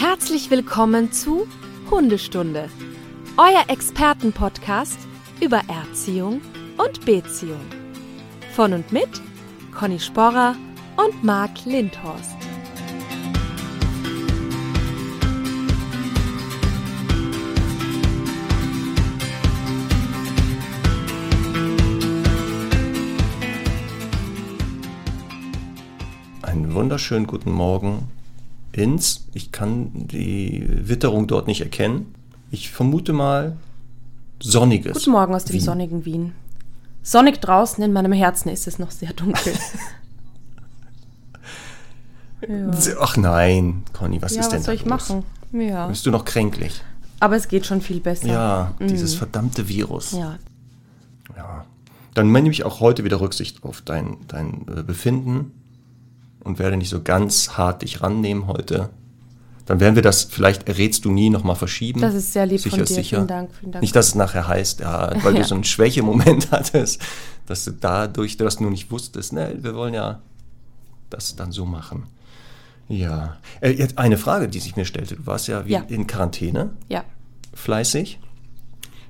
Herzlich willkommen zu Hundestunde, euer Expertenpodcast über Erziehung und Beziehung. Von und mit Conny Sporrer und Marc Lindhorst. Einen wunderschönen guten Morgen ins. Ich kann die Witterung dort nicht erkennen. Ich vermute mal sonniges. Guten Morgen aus dem Wien. sonnigen Wien. Sonnig draußen, in meinem Herzen ist es noch sehr dunkel. ja, Ach nein, Conny, was ja ist denn was soll ich los? machen? Ja. Bist du noch kränklich? Aber es geht schon viel besser. Ja, dieses verdammte Virus. Ja. Ja. Dann nehme ich auch heute wieder Rücksicht auf dein, dein äh, Befinden und werde nicht so ganz hart dich rannehmen heute. Dann werden wir das, vielleicht errätst du nie, nochmal verschieben. Das ist sehr lieb sicher von dir. Sicher. Vielen Dank, vielen Dank. Nicht, dass es nachher heißt, ja, weil Ja. du so einen Schwächemoment hattest, dass du dadurch, dass du nicht wusstest, ne, wir wollen ja das dann so machen. Ja. Äh, jetzt eine Frage, die sich mir stellte. Du warst ja, wie Ja. in Quarantäne, Ja. fleißig.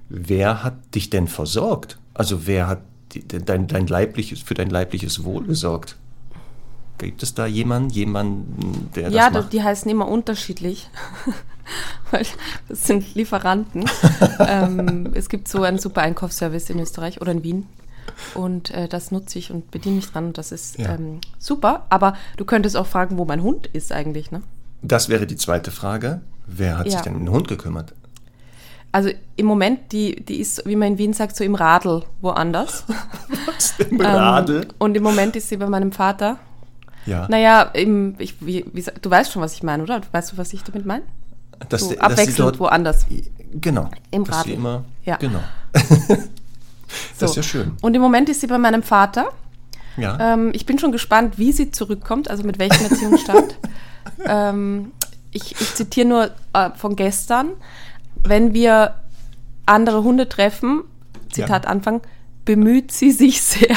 Wer hat dich denn versorgt? Also wer hat die, dein, dein leibliches, für dein leibliches Wohl gesorgt? Gibt es da jemanden, jemanden, der Ja, das macht? die heißen immer unterschiedlich. Weil das sind Lieferanten. ähm, es gibt so einen super Einkaufsservice in Österreich oder in Wien. Und äh, das nutze ich und bediene mich dran. Und das ist Ja. ähm, super. Aber du könntest auch fragen, wo mein Hund ist eigentlich. Ne? Das wäre die zweite Frage. Wer hat Ja. sich denn um den Hund gekümmert? Also im Moment, die, die ist, wie man in Wien sagt, so im Radl woanders. Was im Radl? Ähm, und im Moment ist sie bei meinem Vater. Ja. Naja, im, ich, wie, wie, du weißt schon, was ich meine, oder? Weißt du, was ich damit meine? dass, So die- dass abwechselnd dort, woanders. Genau. Im dass sie Radl. immer, Ja. Genau. So. Das ist ja schön. Und im Moment ist sie bei meinem Vater. Ja. Ähm, ich bin schon gespannt, wie sie zurückkommt, also mit welchem Erziehungsstand. ähm, ich, ich zitiere nur äh, von gestern. Wenn wir andere Hunde treffen, Zitat Anfang, bemüht sie sich sehr.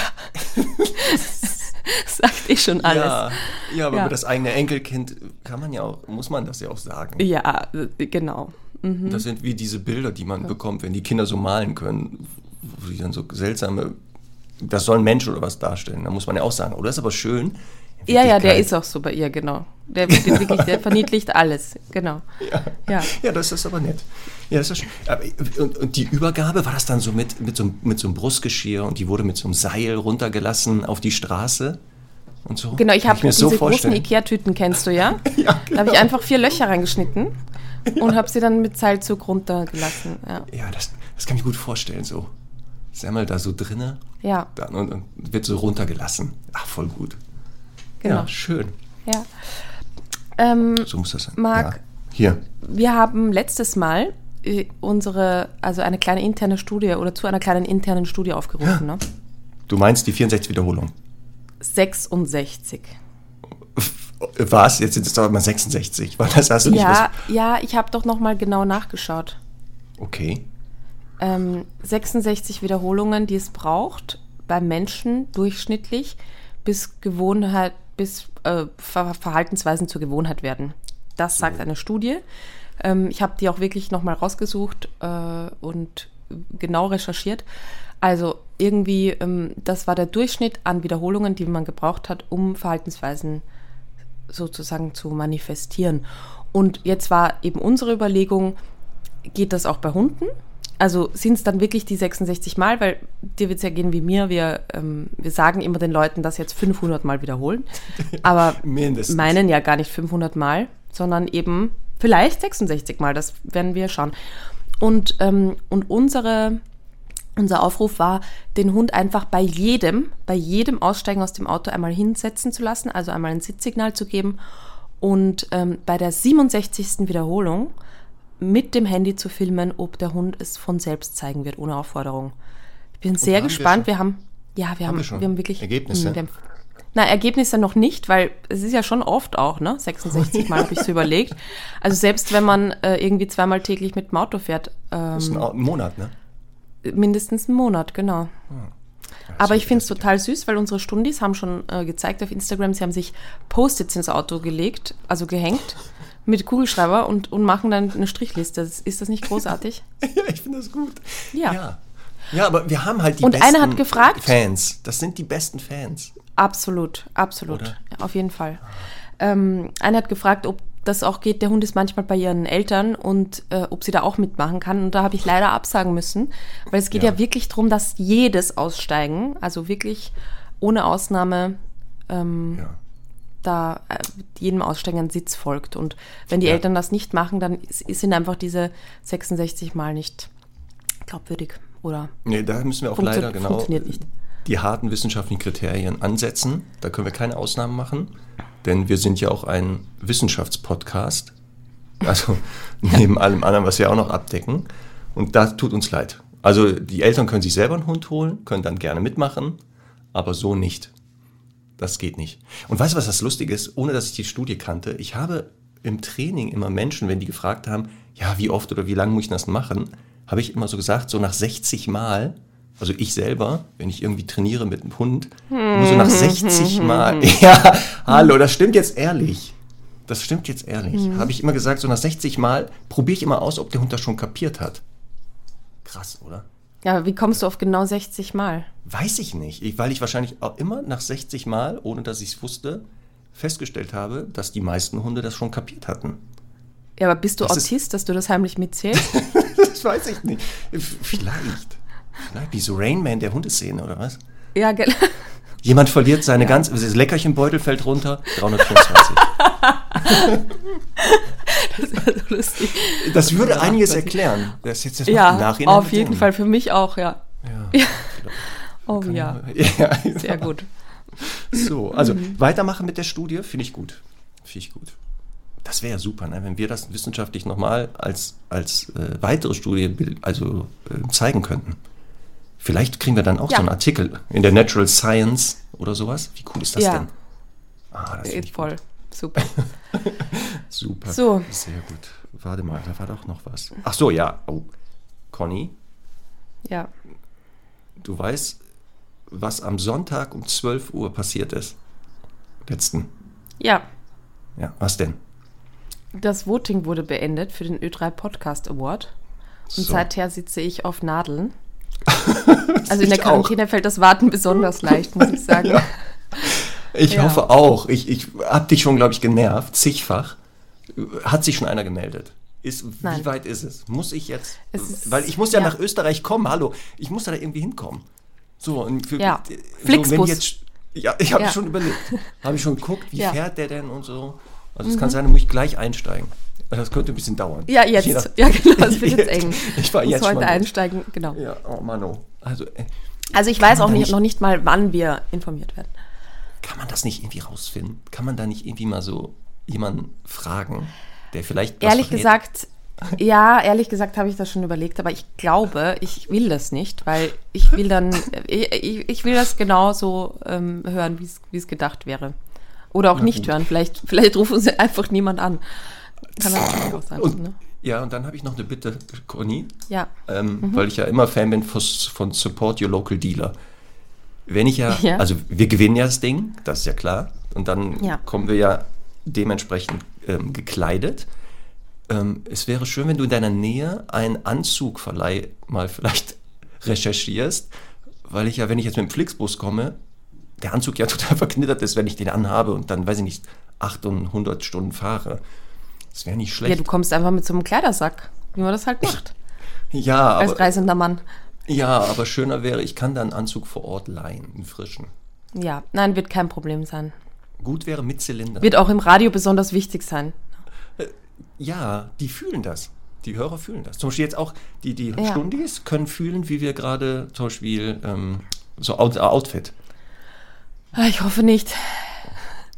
Sagt eh schon alles. Ja, ja, aber Ja. über das eigene Enkelkind kann man ja auch, muss man das ja auch sagen. Ja, äh, genau. Das sind wie diese Bilder, die man bekommt, wenn die Kinder so malen können, wo die dann so seltsame, das soll ein Mensch oder was darstellen. Da muss man ja auch sagen, oh, das ist aber schön. Ja, ja, der ist auch so bei ihr, genau. Der, wirklich, der verniedlicht alles, genau. Ja. Ja. ja, das ist aber nett. Ja, das ist schön. Aber, und, und die Übergabe, war das dann so mit, mit, so, einem- mit so einem Brustgeschirr und die wurde mit so einem Seil runtergelassen auf die Straße und so? Genau, ich habe diese so großen. Ikea-Tüten, kennst du ja? Ja, Da habe ich einfach vier Löcher reingeschnitten und habe sie dann mit Seilzug runtergelassen. Ja. Ja, das, das kann ich gut vorstellen, so. Ist einmal da so drinne ja, dann, und, und wird so runtergelassen. Ach, voll gut. genau. Ja, schön. Ja. Ähm, So muss das sein. Marc. Ja. Hier. wir haben letztes Mal äh, unsere, also eine kleine interne Studie oder zu einer kleinen internen Studie aufgerufen, ne? Du meinst die 64 Wiederholung. 66. Was? Jetzt sind es doch mal 66. Weil das hast du nicht Ja, ja, ich habe doch nochmal genau nachgeschaut. was- Okay. ähm, 66 Wiederholungen, die es braucht, beim Menschen durchschnittlich, bis Gewohnheit, bis äh, Ver Verhaltensweisen zur Gewohnheit werden. Das sagt eine Studie. Ähm, ich habe die auch wirklich nochmal rausgesucht äh, und genau recherchiert. Also irgendwie, ähm, das war der Durchschnitt an Wiederholungen, die man gebraucht hat, um Verhaltensweisen sozusagen zu manifestieren. Und jetzt war eben unsere Überlegung, geht das auch bei Hunden? Also sind es dann wirklich die 66 Mal, weil dir wird es ja gehen wie mir, wir, ähm, wir sagen immer den Leuten, das jetzt 500 Mal wiederholen, aber Mindestens. meinen ja gar nicht 500 Mal, sondern eben vielleicht 66 Mal, das werden wir schauen. Und, ähm, und unsere, unser Aufruf war, den Hund einfach bei jedem, bei jedem Aussteigen aus dem Auto einmal hinsetzen zu lassen, also einmal ein Sitzsignal zu geben und ähm, bei der 67. Wiederholung mit dem Handy zu filmen, ob der Hund es von selbst zeigen wird, ohne Aufforderung. Ich bin sehr haben wir gespannt. schon? Wir haben, ja, wir haben, wir schon? wir haben wirklich Ergebnisse? Mm, Wir haben, na, Ergebnisse noch nicht, weil es ist ja schon oft auch, ne? 66 Mal habe ich so überlegt. Also selbst wenn man äh, irgendwie zweimal täglich mit dem Auto fährt, ähm, Das ist ein, Monat, ne? mindestens einen Monat, genau. Aber ich finde es total süß, weil unsere Stundis haben schon äh, gezeigt auf Instagram, sie haben sich Post-its ins Auto gelegt, also gehängt, mit Kugelschreiber und, und machen dann eine Strichliste. Ist das nicht großartig? ja, ich finde das gut. Ja. ja. Ja, aber wir haben halt die Und besten einer hat gefragt- Fans. Das sind die besten Fans. Absolut, absolut. Ja, auf jeden Fall. Ähm, einer hat gefragt, ob das auch geht. Der Hund ist manchmal bei ihren Eltern und äh, ob sie da auch mitmachen kann. Und da habe ich leider absagen müssen, weil es geht ja, Ja. wirklich darum, dass jedes Aussteigen, also wirklich ohne Ausnahme, ähm, Ja. Da äh, jedem Aussteigen ein Sitz folgt. Und wenn die Ja. Eltern das nicht machen, dann sind einfach diese 66 Mal nicht glaubwürdig oder Nee, da müssen wir auch leider genau die harten wissenschaftlichen Kriterien ansetzen. Da können wir keine Ausnahmen machen, denn wir sind ja auch ein Wissenschaftspodcast. Also neben allem anderen, was wir auch noch abdecken. Und da tut uns leid. Also die Eltern können sich selber einen Hund holen, können dann gerne mitmachen, aber so nicht. Das geht nicht. Und weißt du, was das Lustige ist? Ohne dass ich die Studie kannte, ich habe im Training immer Menschen, wenn die gefragt haben, ja, wie oft oder wie lange muss ich das machen, habe ich immer so gesagt, so nach 60 Mal, also ich selber, wenn ich irgendwie trainiere mit einem Hund, muss so nach 60 Mal, ja, hallo, das stimmt jetzt ehrlich. Das stimmt jetzt ehrlich. Habe ich immer gesagt, so nach 60 Mal probiere ich immer aus, ob der Hund das schon kapiert hat. Krass, oder? Ja, aber wie kommst du auf genau 60 Mal? Weiß ich nicht, ich, weil ich wahrscheinlich auch immer nach 60 Mal, ohne dass ich es wusste, festgestellt habe, dass die meisten Hunde das schon kapiert hatten. Ja, aber bist du Das ist- Autist, dass du das heimlich mitzählst? Das weiß ich nicht. Vielleicht. Vielleicht wie so Rainman der Hundeszene oder was? ja, genau. Jemand verliert seine ganze, das Leckerchenbeutel fällt runter, 324. Das wäre so lustig. Das würde Ja, einiges erklären. Das jetzt das Ja, Nachhinein auf jeden. Fall. Für mich auch, ja. Ja. Oh ja, ja. sehr gut. So, also weitermachen mit der Studie finde ich gut. Finde ich gut. Das wäre ja super, ne? wenn wir das wissenschaftlich nochmal als, als äh, weitere Studie also, äh, zeigen könnten. Vielleicht kriegen wir dann auch Ja. so einen Artikel in der Natural Science oder sowas. Wie cool ist das Ja. denn? Ah, das ich voll. Super. super. So. Sehr gut. Warte mal, da war doch noch was. Ach so, ja. Oh. Conny, Ja. du weißt, was am Sonntag um 12 Uhr passiert ist? Letzten. Ja. Ja, was denn? Das Voting wurde beendet für den Ö3 Podcast Award. Und So. seither sitze ich auf Nadeln. Also in der Ich auch. Quarantäne fällt das Warten besonders leicht, muss ich sagen. Ich Ja. hoffe auch. Ich, ich habe dich schon, glaube ich, genervt, zigfach. Hat sich schon einer gemeldet? Ist, wie weit ist es? Muss ich jetzt? Ist- weil ich muss ja, ja. nach Österreich kommen. Hallo, ich muss da irgendwie hinkommen. So und für, Ja. so, wenn Flixbus. jetzt, ja, ich habe Ja. schon überlegt, habe ich schon geguckt, wie. Mhm. fährt der denn und so. Also es kann sein, da muss ich gleich einsteigen. Das könnte ein bisschen dauern. Ja, Je nach- jetzt. Ja, genau, es wird jetzt eng. Ich war Muss jetzt heute einsteigen, genau. Ja, oh Mann, oh. Also äh, Also ich weiß auch nicht- noch nicht mal, wann wir informiert werden. Kann man das nicht irgendwie rausfinden? Kann man da nicht irgendwie mal so jemanden fragen, der vielleicht Ehrlich verrät? gesagt, ja, ehrlich gesagt habe ich das schon überlegt, aber ich glaube, ich will das nicht, weil ich will dann, ich, ich, will das genauso ähm, hören, wie es- gedacht wäre. Oder auch nicht hören. Vielleicht, vielleicht ruft uns einfach niemand an. Kann natürlich auch sein. Und, ne? Ja, und dann habe ich noch eine Bitte, Conny, Ja. ähm, Mhm. weil ich ja immer Fan bin von, von Support Your Local Dealer. Wenn ich ja, Ja. also wir gewinnen ja das Ding, das ist ja klar, und dann Ja. kommen wir ja dementsprechend ähm, gekleidet. Ähm, es wäre schön, wenn du in deiner Nähe einen Anzugverleih mal vielleicht recherchierst, weil ich ja, wenn ich jetzt mit dem Flixbus komme, der Anzug ja total verknittert ist, wenn ich den anhabe und dann, weiß ich nicht, 800 Stunden fahre. Das wäre nicht ja, schlecht. du kommst einfach mit so einem Kleidersack, wie man das halt macht, Ja, als aber, reisender Mann. Ja, aber schöner wäre, ich kann da einen Anzug vor Ort leihen, einen frischen. Ja, nein, wird kein Problem sein. Gut wäre mit Zylinder. Wird auch im Radio besonders wichtig sein. Ja, die fühlen das. Die Hörer fühlen das. Zum Beispiel jetzt auch die, die Ja. Stundis können fühlen, wie wir gerade zum Beispiel ähm, so Out Outfit. Ah, Ich hoffe nicht.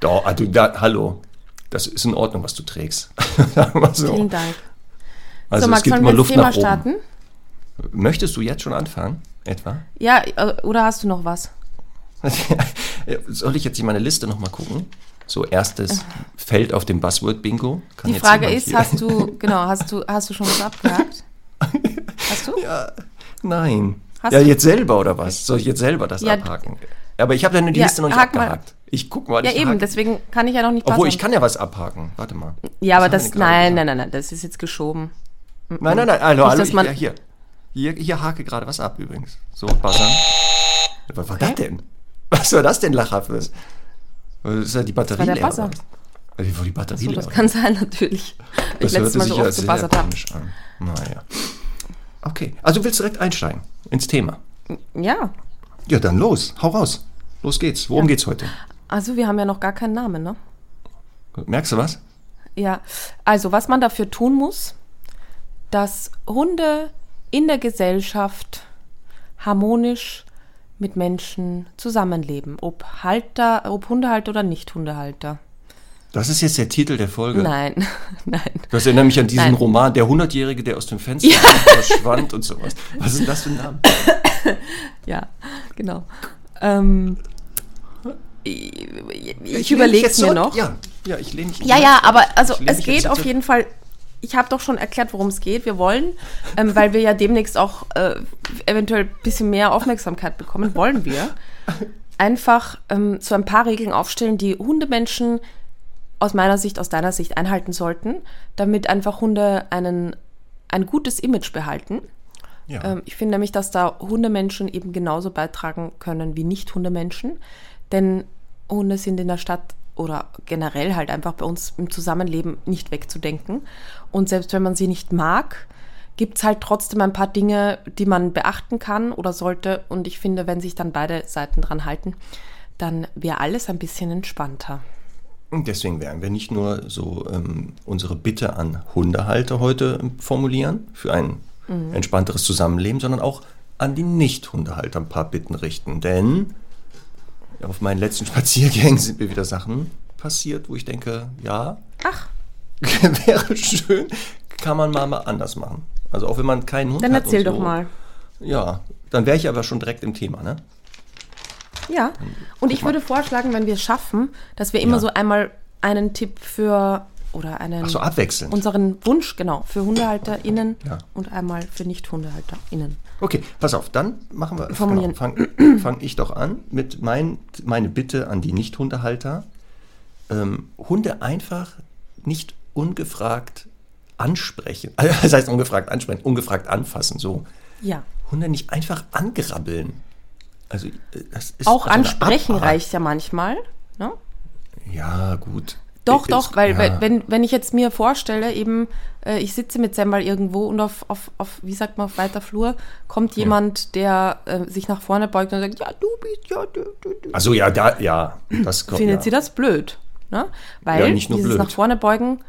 Doch, also da, hallo. Das ist in Ordnung, was du trägst. So. Vielen Dank. Also so, es Max, gibt sollen immer Luft Thema nach oben. starten? Möchtest du jetzt schon anfangen? Etwa? Ja, äh, oder hast du noch was? Soll ich jetzt hier meine Liste nochmal gucken? So erstes Feld auf dem Buzzword-Bingo. Die Frage ist, hast du, genau, hast du, hast du schon was abgehakt? Hast du? Nein. Hast ja, du- jetzt selber oder was? Soll ich jetzt selber das Ja, abhaken? Aber ich habe deine die Ja, Liste noch nicht hak mal- abgehakt. Ich guck mal. Ja, eben, hake- deswegen kann ich ja noch nicht Obwohl, buzzern. ich kann ja was abhaken. Warte mal. Ja, aber Was haben wir das, nein, nein, nein, nein, das ist jetzt geschoben. Nein, nein, nein, hallo, hallo, ich, ja, hier. Hier. Hier hake gerade was ab übrigens. So, buzzern. Was war das denn? Was war das denn lachhaftes? Das ist ja die Batterie leer. Buzzer. Also, wo die Batterie So, leer das kann sein, natürlich. Weil Das ich letztes Mal so ja oft gebuzzert habe. Naja. Okay, also du willst direkt einsteigen ins Thema. Ja, Ja, dann los, hau raus. Los geht's. Worum geht's heute? also wir haben ja noch gar keinen Namen, ne? Merkst du was? Ja, also was man dafür tun muss, dass Hunde in der Gesellschaft harmonisch mit Menschen zusammenleben, ob Halter, ob Hundehalter oder nicht Hundehalter. Das ist jetzt der Titel der Folge. Nein, nein. Das erinnert mich an diesen Nein. Roman, der Hundertjährige, der aus dem Fenster verschwand und sowas. Was ist denn das für ein Name? Ja, genau. Ähm, ich ich mich überlege es mir noch. Ja, ja, ich lehne mich. Ja, ja, aber also Ich es geht auf jeden Fall. Ich habe doch schon erklärt, worum es geht. Wir wollen, ähm, weil wir ja demnächst auch äh, eventuell ein bisschen mehr Aufmerksamkeit bekommen, wollen wir einfach ähm, so ein paar Regeln aufstellen, die Hundemenschen aus meiner Sicht, aus deiner Sicht einhalten sollten, damit einfach Hunde einen, ein gutes Image behalten. Ja. Ähm, ich finde nämlich, dass da Hundemenschen eben genauso beitragen können wie Nicht-Hundemenschen. Denn Hunde sind in der Stadt oder generell halt einfach bei uns im Zusammenleben nicht wegzudenken. Und selbst wenn man sie nicht mag, gibt es halt trotzdem ein paar Dinge, die man beachten kann oder sollte. Und ich finde, wenn sich dann beide Seiten dran halten, dann wäre alles ein bisschen entspannter. Und deswegen werden wir nicht nur so ähm, unsere Bitte an Hundehalter heute formulieren für ein Mhm. entspannteres Zusammenleben, sondern auch an die Nicht-Hundehalter ein paar Bitten richten. Denn auf meinen letzten Spaziergängen sind mir wieder Sachen passiert, wo ich denke, ja, Ach, wäre schön, kann man mal, mal anders machen. Also auch wenn man keinen Hund dann hat. erzähl und doch so. mal. Ja, dann wäre ich aber schon direkt im Thema, ne? Ja, und ich würde vorschlagen, wenn wir es schaffen, dass wir immer Ja. so einmal einen Tipp für oder einen Ach so, abwechselnd. unseren Wunsch, genau, für HundehalterInnen Ja. und einmal für Nicht-HundehalterInnen. Okay, pass auf, dann machen wir, Formulieren. Genau, fang, fang ich doch an mit mein, meine Bitte an die Nicht-Hundehalter. Ähm, Hunde einfach nicht ungefragt ansprechen. Das heißt ungefragt ansprechen, ungefragt anfassen, so. Ja. Hunde nicht einfach angrabbeln. Also, äh, das ist Auch so eine ansprechen reicht ja manchmal. Ne? Ja, gut. Doch, Ist- doch, weil ja. wenn, wenn ich jetzt mir vorstelle, eben, äh, ich sitze mit Sembal irgendwo und auf, auf, auf, wie sagt man, auf weiter Flur kommt jemand, der äh, sich nach vorne beugt und sagt, ja, du bist, ja, du, du, du. Also ja, da, ja, das kommt. findet ja. sie das blöd. Ne? Weil Ja, dieses blöd. nach vorne beugen,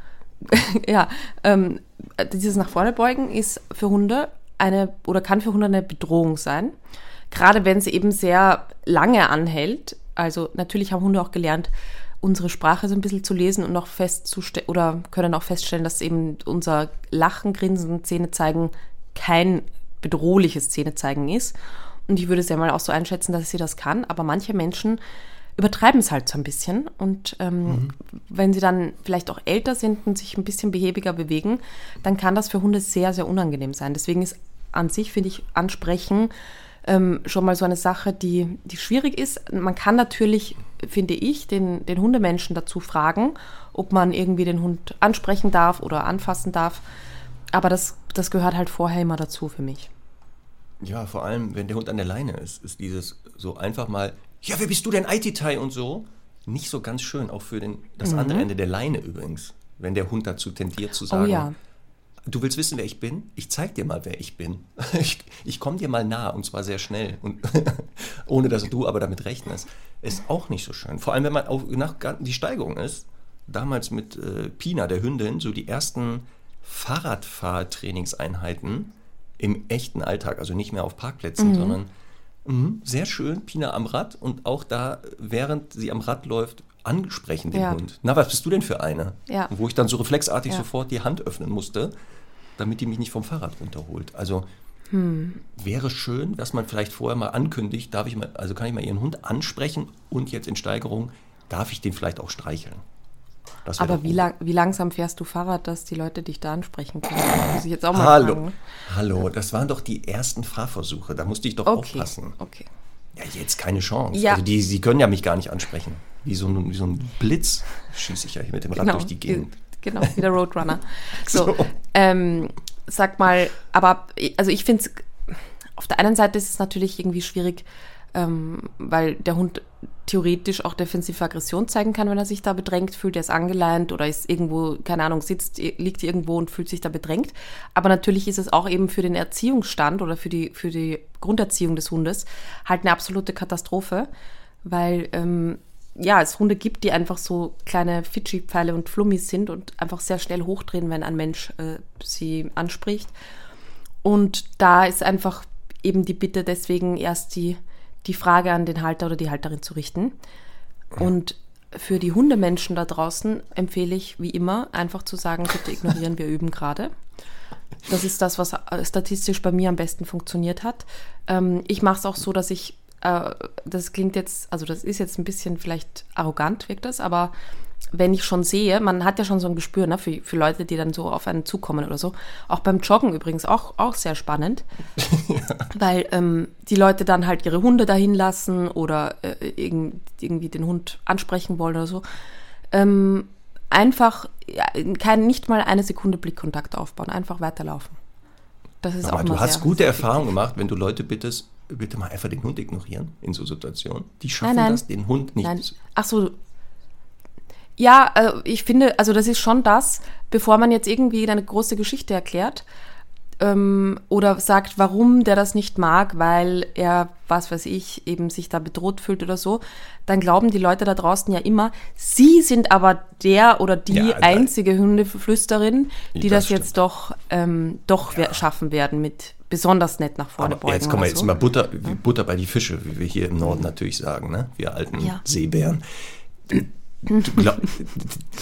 ja, ähm, äh, dieses nach vorne beugen ist für Hunde eine oder kann für Hunde eine Bedrohung sein. Gerade wenn sie eben sehr lange anhält. Also natürlich haben Hunde auch gelernt, unsere Sprache so ein bisschen zu lesen und auch festzustellen oder können auch feststellen, dass eben unser Lachen, Grinsen, Zähne zeigen kein bedrohliches Zähnezeigen ist. Und ich würde es ja mal auch so einschätzen, dass sie das kann. Aber manche Menschen übertreiben es halt so ein bisschen. Und ähm, wenn sie dann vielleicht auch älter sind und sich ein bisschen behäbiger bewegen, dann kann das für Hunde sehr, sehr unangenehm sein. Deswegen ist an sich, finde ich, Ansprechen ähm, schon mal so eine Sache, die, die schwierig ist. Man kann natürlich, finde ich, den, den Hundemenschen dazu fragen, ob man irgendwie den Hund ansprechen darf oder anfassen darf. Aber das, das gehört halt vorher immer dazu für mich. Ja, vor allem, wenn der Hund an der Leine ist, ist dieses so einfach mal, ja, wer bist du denn, Aititai und so, nicht so ganz schön, auch für den, das Mhm. andere Ende der Leine übrigens, wenn der Hund dazu tendiert zu sagen, Oh ja. Du willst wissen, wer ich bin? Ich zeig dir mal, wer ich bin. Ich, ich komme dir mal nah und zwar sehr schnell und ohne dass du aber damit rechnest. Ist auch nicht so schön. Vor allem, wenn man auch nach die Steigerung ist, damals mit äh, Pina, der Hündin, so die ersten Fahrradfahrtrainingseinheiten im echten Alltag, also nicht mehr auf Parkplätzen, Mhm. sondern mhm, sehr schön, Pina am Rad und auch da, während sie am Rad läuft, ansprechen den Ja. Hund. Na, was bist du denn für eine? Ja. Wo ich dann so reflexartig Ja. sofort die Hand öffnen musste, damit die mich nicht vom Fahrrad runterholt. Also Hm. wäre schön, dass man vielleicht vorher mal ankündigt, darf ich mal, also kann ich mal Ihren Hund ansprechen und jetzt in Steigerung, darf ich den vielleicht auch streicheln? Aber wie, lang, wie langsam fährst du Fahrrad, dass die Leute dich da ansprechen können? Das muss ich jetzt auch mal Hallo, fragen. hallo, das waren doch die ersten Fahrversuche, da musste ich doch Okay, aufpassen. okay. Ja, jetzt keine Chance. Ja. Also die, Sie können ja mich gar nicht ansprechen. Wie so ein, wie so ein Blitz schieße ich ja hier mit dem Rad Genau, durch die Gegend. Genau, wie der Roadrunner. So, So. Ähm, sag mal, aber also ich finde es, auf der einen Seite ist es natürlich irgendwie schwierig, ähm, weil der Hund theoretisch auch defensive Aggression zeigen kann, wenn er sich da bedrängt fühlt. Er ist angeleint oder ist irgendwo, keine Ahnung, sitzt, liegt irgendwo und fühlt sich da bedrängt. Aber natürlich ist es auch eben für den Erziehungsstand oder für die, für die Grunderziehung des Hundes halt eine absolute Katastrophe, weil ähm, ja, es Hunde gibt, die einfach so kleine Fidschi-Pfeile und Flummis sind und einfach sehr schnell hochdrehen, wenn ein Mensch äh, sie anspricht. Und da ist einfach eben die Bitte, deswegen erst die, die Frage an den Halter oder die Halterin zu richten. Und für die Hundemenschen da draußen empfehle ich, wie immer, einfach zu sagen, bitte ignorieren, wir üben gerade. Das ist das, was äh, statistisch bei mir am besten funktioniert hat. Ähm, ich mache es auch so, dass ich, äh, das klingt jetzt, also das ist jetzt ein bisschen vielleicht arrogant, wirkt das, aber wenn ich schon sehe, man hat ja schon so ein Gespür ne, für, für Leute, die dann so auf einen zukommen oder so. Auch beim Joggen übrigens auch, auch sehr spannend, weil ähm, die Leute dann halt ihre Hunde dahin lassen oder äh, irgend, irgendwie den Hund ansprechen wollen oder so. Ähm, einfach ja, kein, nicht mal eine Sekunde Blickkontakt aufbauen, einfach weiterlaufen. Das ist Aber auch du hast gute sehr Erfahrungen gemacht, wenn du Leute bittest, bitte mal einfach den Hund ignorieren in so Situationen. Die schaffen Nein, nein. das, den Hund nicht. Nein. Ach so. Ja, äh, ich finde, also das ist schon das, bevor man jetzt irgendwie eine große Geschichte erklärt ähm, oder sagt, warum der das nicht mag, weil er, was weiß ich, eben sich da bedroht fühlt oder so, dann glauben die Leute da draußen ja immer, sie sind aber der oder die Ja, einzige Hundeflüsterin, die Das das, jetzt doch, ähm, doch wer- schaffen werden mit besonders nett nach vorne beugen. jetzt kommen wir jetzt so. mal Butter, wie Butter bei die Fische, wie wir hier im Norden natürlich sagen, ne? wir alten Ja. Seebären. Du glaub,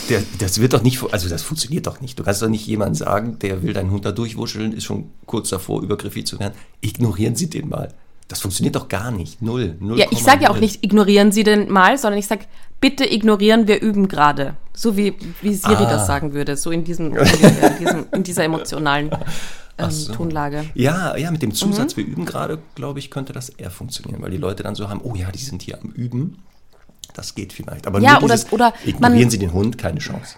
der, das wird doch nicht, also das funktioniert doch nicht. Du kannst doch nicht jemand sagen, der will deinen Hund da durchwuscheln, ist schon kurz davor, übergriffig zu werden. Ignorieren Sie den mal. Das funktioniert doch gar nicht. Null. Null Ja, ich sage ja auch nicht, ignorieren Sie den mal, sondern ich sage, bitte ignorieren, wir üben gerade. So wie, wie Siri Ah. das sagen würde, so in, diesem, in, diesem, in dieser emotionalen ähm, so. Tonlage. Ja, ja, mit dem Mhm. Zusatz, wir üben gerade, glaube ich, könnte das eher funktionieren, weil die Leute dann so haben, oh ja, die sind hier am Üben. Das geht vielleicht. Aber Ja, nur oder- dieses, oder ignorieren man- Sie den Hund, keine Chance.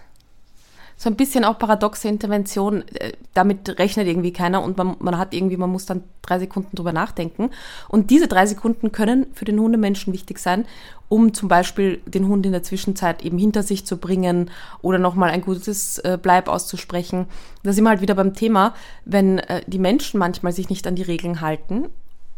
So ein bisschen auch paradoxe Intervention, äh, damit rechnet irgendwie keiner und man, man hat irgendwie, man muss dann drei Sekunden drüber nachdenken. Und diese drei Sekunden können für den Hundemenschen wichtig sein, um zum Beispiel den Hund in der Zwischenzeit eben hinter sich zu bringen oder nochmal ein gutes äh, Bleib auszusprechen. Da sind wir halt wieder beim Thema, wenn äh, die Menschen manchmal sich nicht an die Regeln halten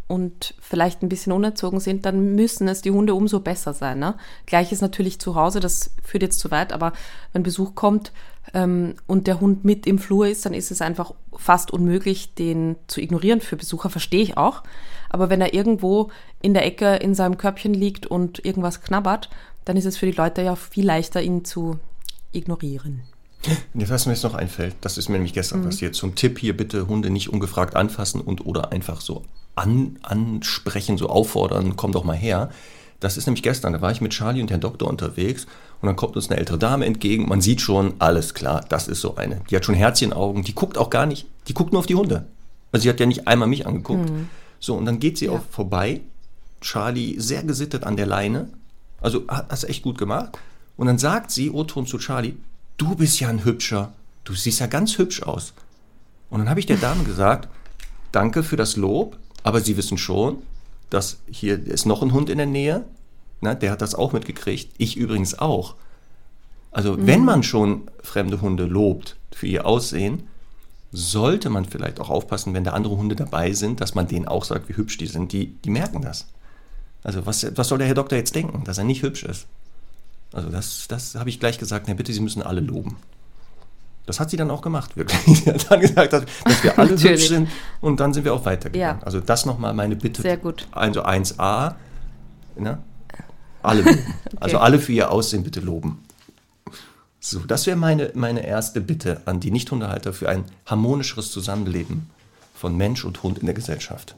und vielleicht ein bisschen unerzogen sind, dann müssen es die Hunde umso besser sein. Ne? Gleiches natürlich zu Hause, das führt jetzt zu weit, aber wenn Besuch kommt ähm, und der Hund mit im Flur ist, dann ist es einfach fast unmöglich, den zu ignorieren. Für Besucher verstehe ich auch. Aber wenn er irgendwo in der Ecke in seinem Körbchen liegt und irgendwas knabbert, dann ist es für die Leute ja viel leichter, ihn zu ignorieren. Was mir jetzt noch einfällt, das ist mir nämlich gestern passiert. Zum Tipp hier bitte Hunde nicht ungefragt anfassen und oder einfach so an, ansprechen, so auffordern, komm doch mal her. Das ist nämlich gestern, da war ich mit Charlie und Herrn Doktor unterwegs und dann kommt uns eine ältere Dame entgegen. Man sieht schon, alles klar, das ist so eine. Die hat schon Herzchenaugen, die guckt auch gar nicht, die guckt nur auf die Hunde. Also sie hat ja nicht einmal mich angeguckt. So, und dann geht sie auch vorbei. Charlie sehr gesittet an der Leine. Also hat das echt gut gemacht. Und dann sagt sie, O-Ton zu Charlie, du bist ja ein Hübscher. Du siehst ja ganz hübsch aus. Und dann habe ich der Dame gesagt, danke für das Lob, aber Sie wissen schon, dass hier ist noch ein Hund in der Nähe. Na, der hat das auch mitgekriegt. Ich übrigens auch. Also wenn man schon fremde Hunde lobt für ihr Aussehen, sollte man vielleicht auch aufpassen, wenn da andere Hunde dabei sind, dass man denen auch sagt, wie hübsch die sind. Die, die merken das. Also was, was soll der Herr Doktor jetzt denken, dass er nicht hübsch ist? Also das, das habe ich gleich gesagt, na bitte, Sie müssen alle loben. Das hat sie dann auch gemacht, wirklich. Sie hat dann gesagt, dass, dass wir alle hübsch sind und dann sind wir auch weitergegangen. Ja. Also das nochmal meine Bitte. Sehr gut. Also 1a, ne? alle loben. Also alle für ihr Aussehen bitte loben. So, das wäre meine, meine erste Bitte an die Nichthundehalter für ein harmonischeres Zusammenleben von Mensch und Hund in der Gesellschaft.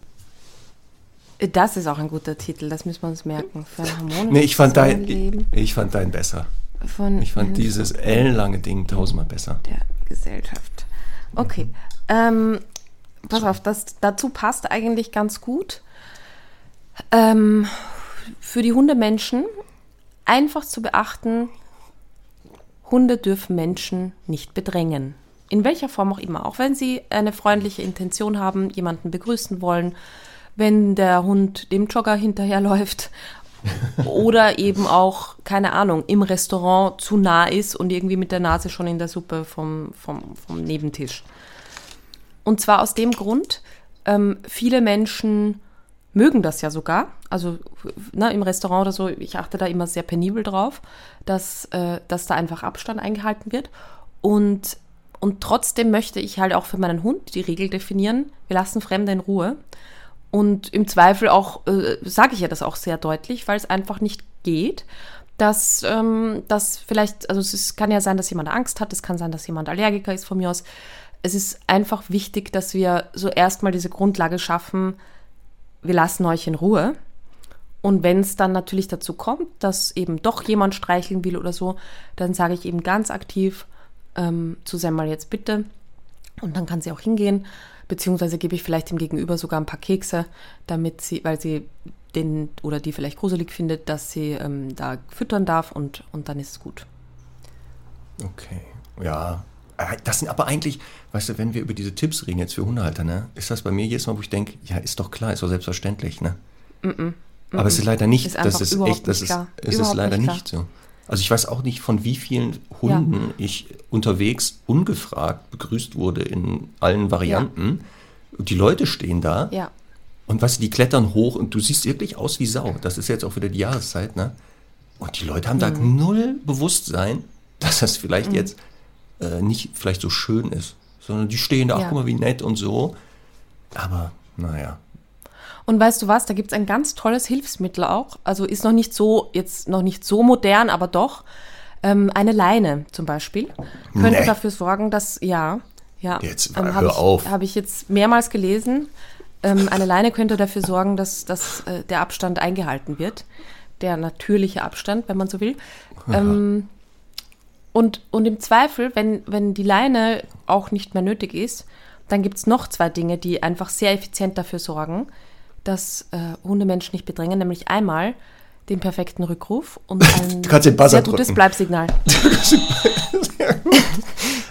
Das ist auch ein guter Titel, das müssen wir uns merken. Für ein harmonisches Nee, ich fand, dein, ich, Zusammenleben ich fand dein besser. Von Ich fand Mensch dieses ellenlange Ding tausendmal besser. der Gesellschaft. Okay. Ähm, pass auf, das dazu passt eigentlich ganz gut. Ähm, für die Hundemenschen einfach zu beachten, Hunde dürfen Menschen nicht bedrängen. In welcher Form auch immer. Auch wenn sie eine freundliche Intention haben, jemanden begrüßen wollen, wenn der Hund dem Jogger hinterherläuft oder eben auch, keine Ahnung, im Restaurant zu nah ist und irgendwie mit der Nase schon in der Suppe vom, vom, vom Nebentisch. Und zwar aus dem Grund, ähm, viele Menschen mögen das ja sogar. Also ne, im Restaurant oder so, ich achte da immer sehr penibel drauf, dass, äh, dass da einfach Abstand eingehalten wird. Und, und trotzdem möchte ich halt auch für meinen Hund die Regel definieren, wir lassen Fremde in Ruhe. Und im Zweifel auch, äh, sage ich ja das auch sehr deutlich, weil es einfach nicht geht, dass, ähm, dass vielleicht, also es kann ja sein, dass jemand Angst hat, es kann sein, dass jemand Allergiker ist von mir aus. Es ist einfach wichtig, dass wir so erstmal diese Grundlage schaffen, wir lassen euch in Ruhe. Und wenn es dann natürlich dazu kommt, dass eben doch jemand streicheln will oder so, dann sage ich eben ganz aktiv ähm, zu Semmel jetzt bitte. Und dann kann sie auch hingehen beziehungsweise gebe ich vielleicht dem Gegenüber sogar ein paar Kekse, damit sie, weil sie den oder die vielleicht gruselig findet, dass sie ähm, da füttern darf und, und dann ist es gut. Okay, ja. Äh, das sind aber eigentlich, weißt du, wenn wir über diese Tipps reden jetzt für Hundehalter, ne, ist das bei mir jedes Mal, wo ich denke, ja, ist doch klar, ist doch selbstverständlich, ne? Mm -mm, aber es ist leider nicht, ist das ist echt, das ist, es ist leider nicht, nicht so. Also ich weiß auch nicht, von wie vielen Hunden ja. ich unterwegs ungefragt begrüßt wurde in allen Varianten. Ja. Und die Leute stehen da. Ja. Und was, die klettern hoch und du siehst wirklich aus wie Sau. Das ist jetzt auch wieder die Jahreszeit, ne? Und die Leute haben mhm. da null Bewusstsein, dass das vielleicht mhm. jetzt äh, nicht vielleicht so schön ist. Sondern die stehen da, ach guck mal, wie nett und so. Aber, naja. Und weißt du was, da gibt es ein ganz tolles Hilfsmittel auch. Also ist noch nicht so, jetzt noch nicht so modern, aber doch. Ähm, eine Leine zum Beispiel könnte nee. dafür sorgen, dass, ja, ja. Jetzt ähm, hör ich, auf. Habe ich jetzt mehrmals gelesen. Ähm, eine Leine könnte dafür sorgen, dass, dass äh, der Abstand eingehalten wird. Der natürliche Abstand, wenn man so will. Ähm, und, und im Zweifel, wenn, wenn die Leine auch nicht mehr nötig ist, dann gibt es noch zwei Dinge, die einfach sehr effizient dafür sorgen, dass äh, Hundemenschen nicht bedrängen, nämlich einmal den perfekten Rückruf und ein sehr gutes Bleibsignal.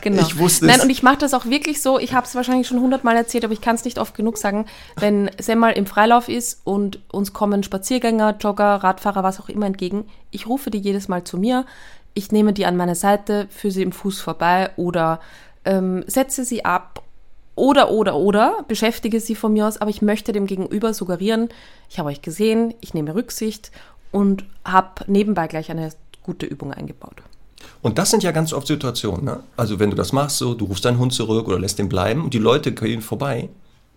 genau. Ich wusste es. Nein, und ich mache das auch wirklich so, ich habe es wahrscheinlich schon hundertmal erzählt, aber ich kann es nicht oft genug sagen, wenn Semmel im Freilauf ist und uns kommen Spaziergänger, Jogger, Radfahrer, was auch immer entgegen, ich rufe die jedes Mal zu mir, ich nehme die an meine Seite, führe sie im Fuß vorbei oder ähm, setze sie ab oder, oder, oder, beschäftige sie von mir aus, aber ich möchte dem Gegenüber suggerieren, ich habe euch gesehen, ich nehme Rücksicht und habe nebenbei gleich eine gute Übung eingebaut. Und das sind ja ganz oft Situationen. Ne? Also wenn du das machst, so, du rufst deinen Hund zurück oder lässt ihn bleiben und die Leute gehen vorbei,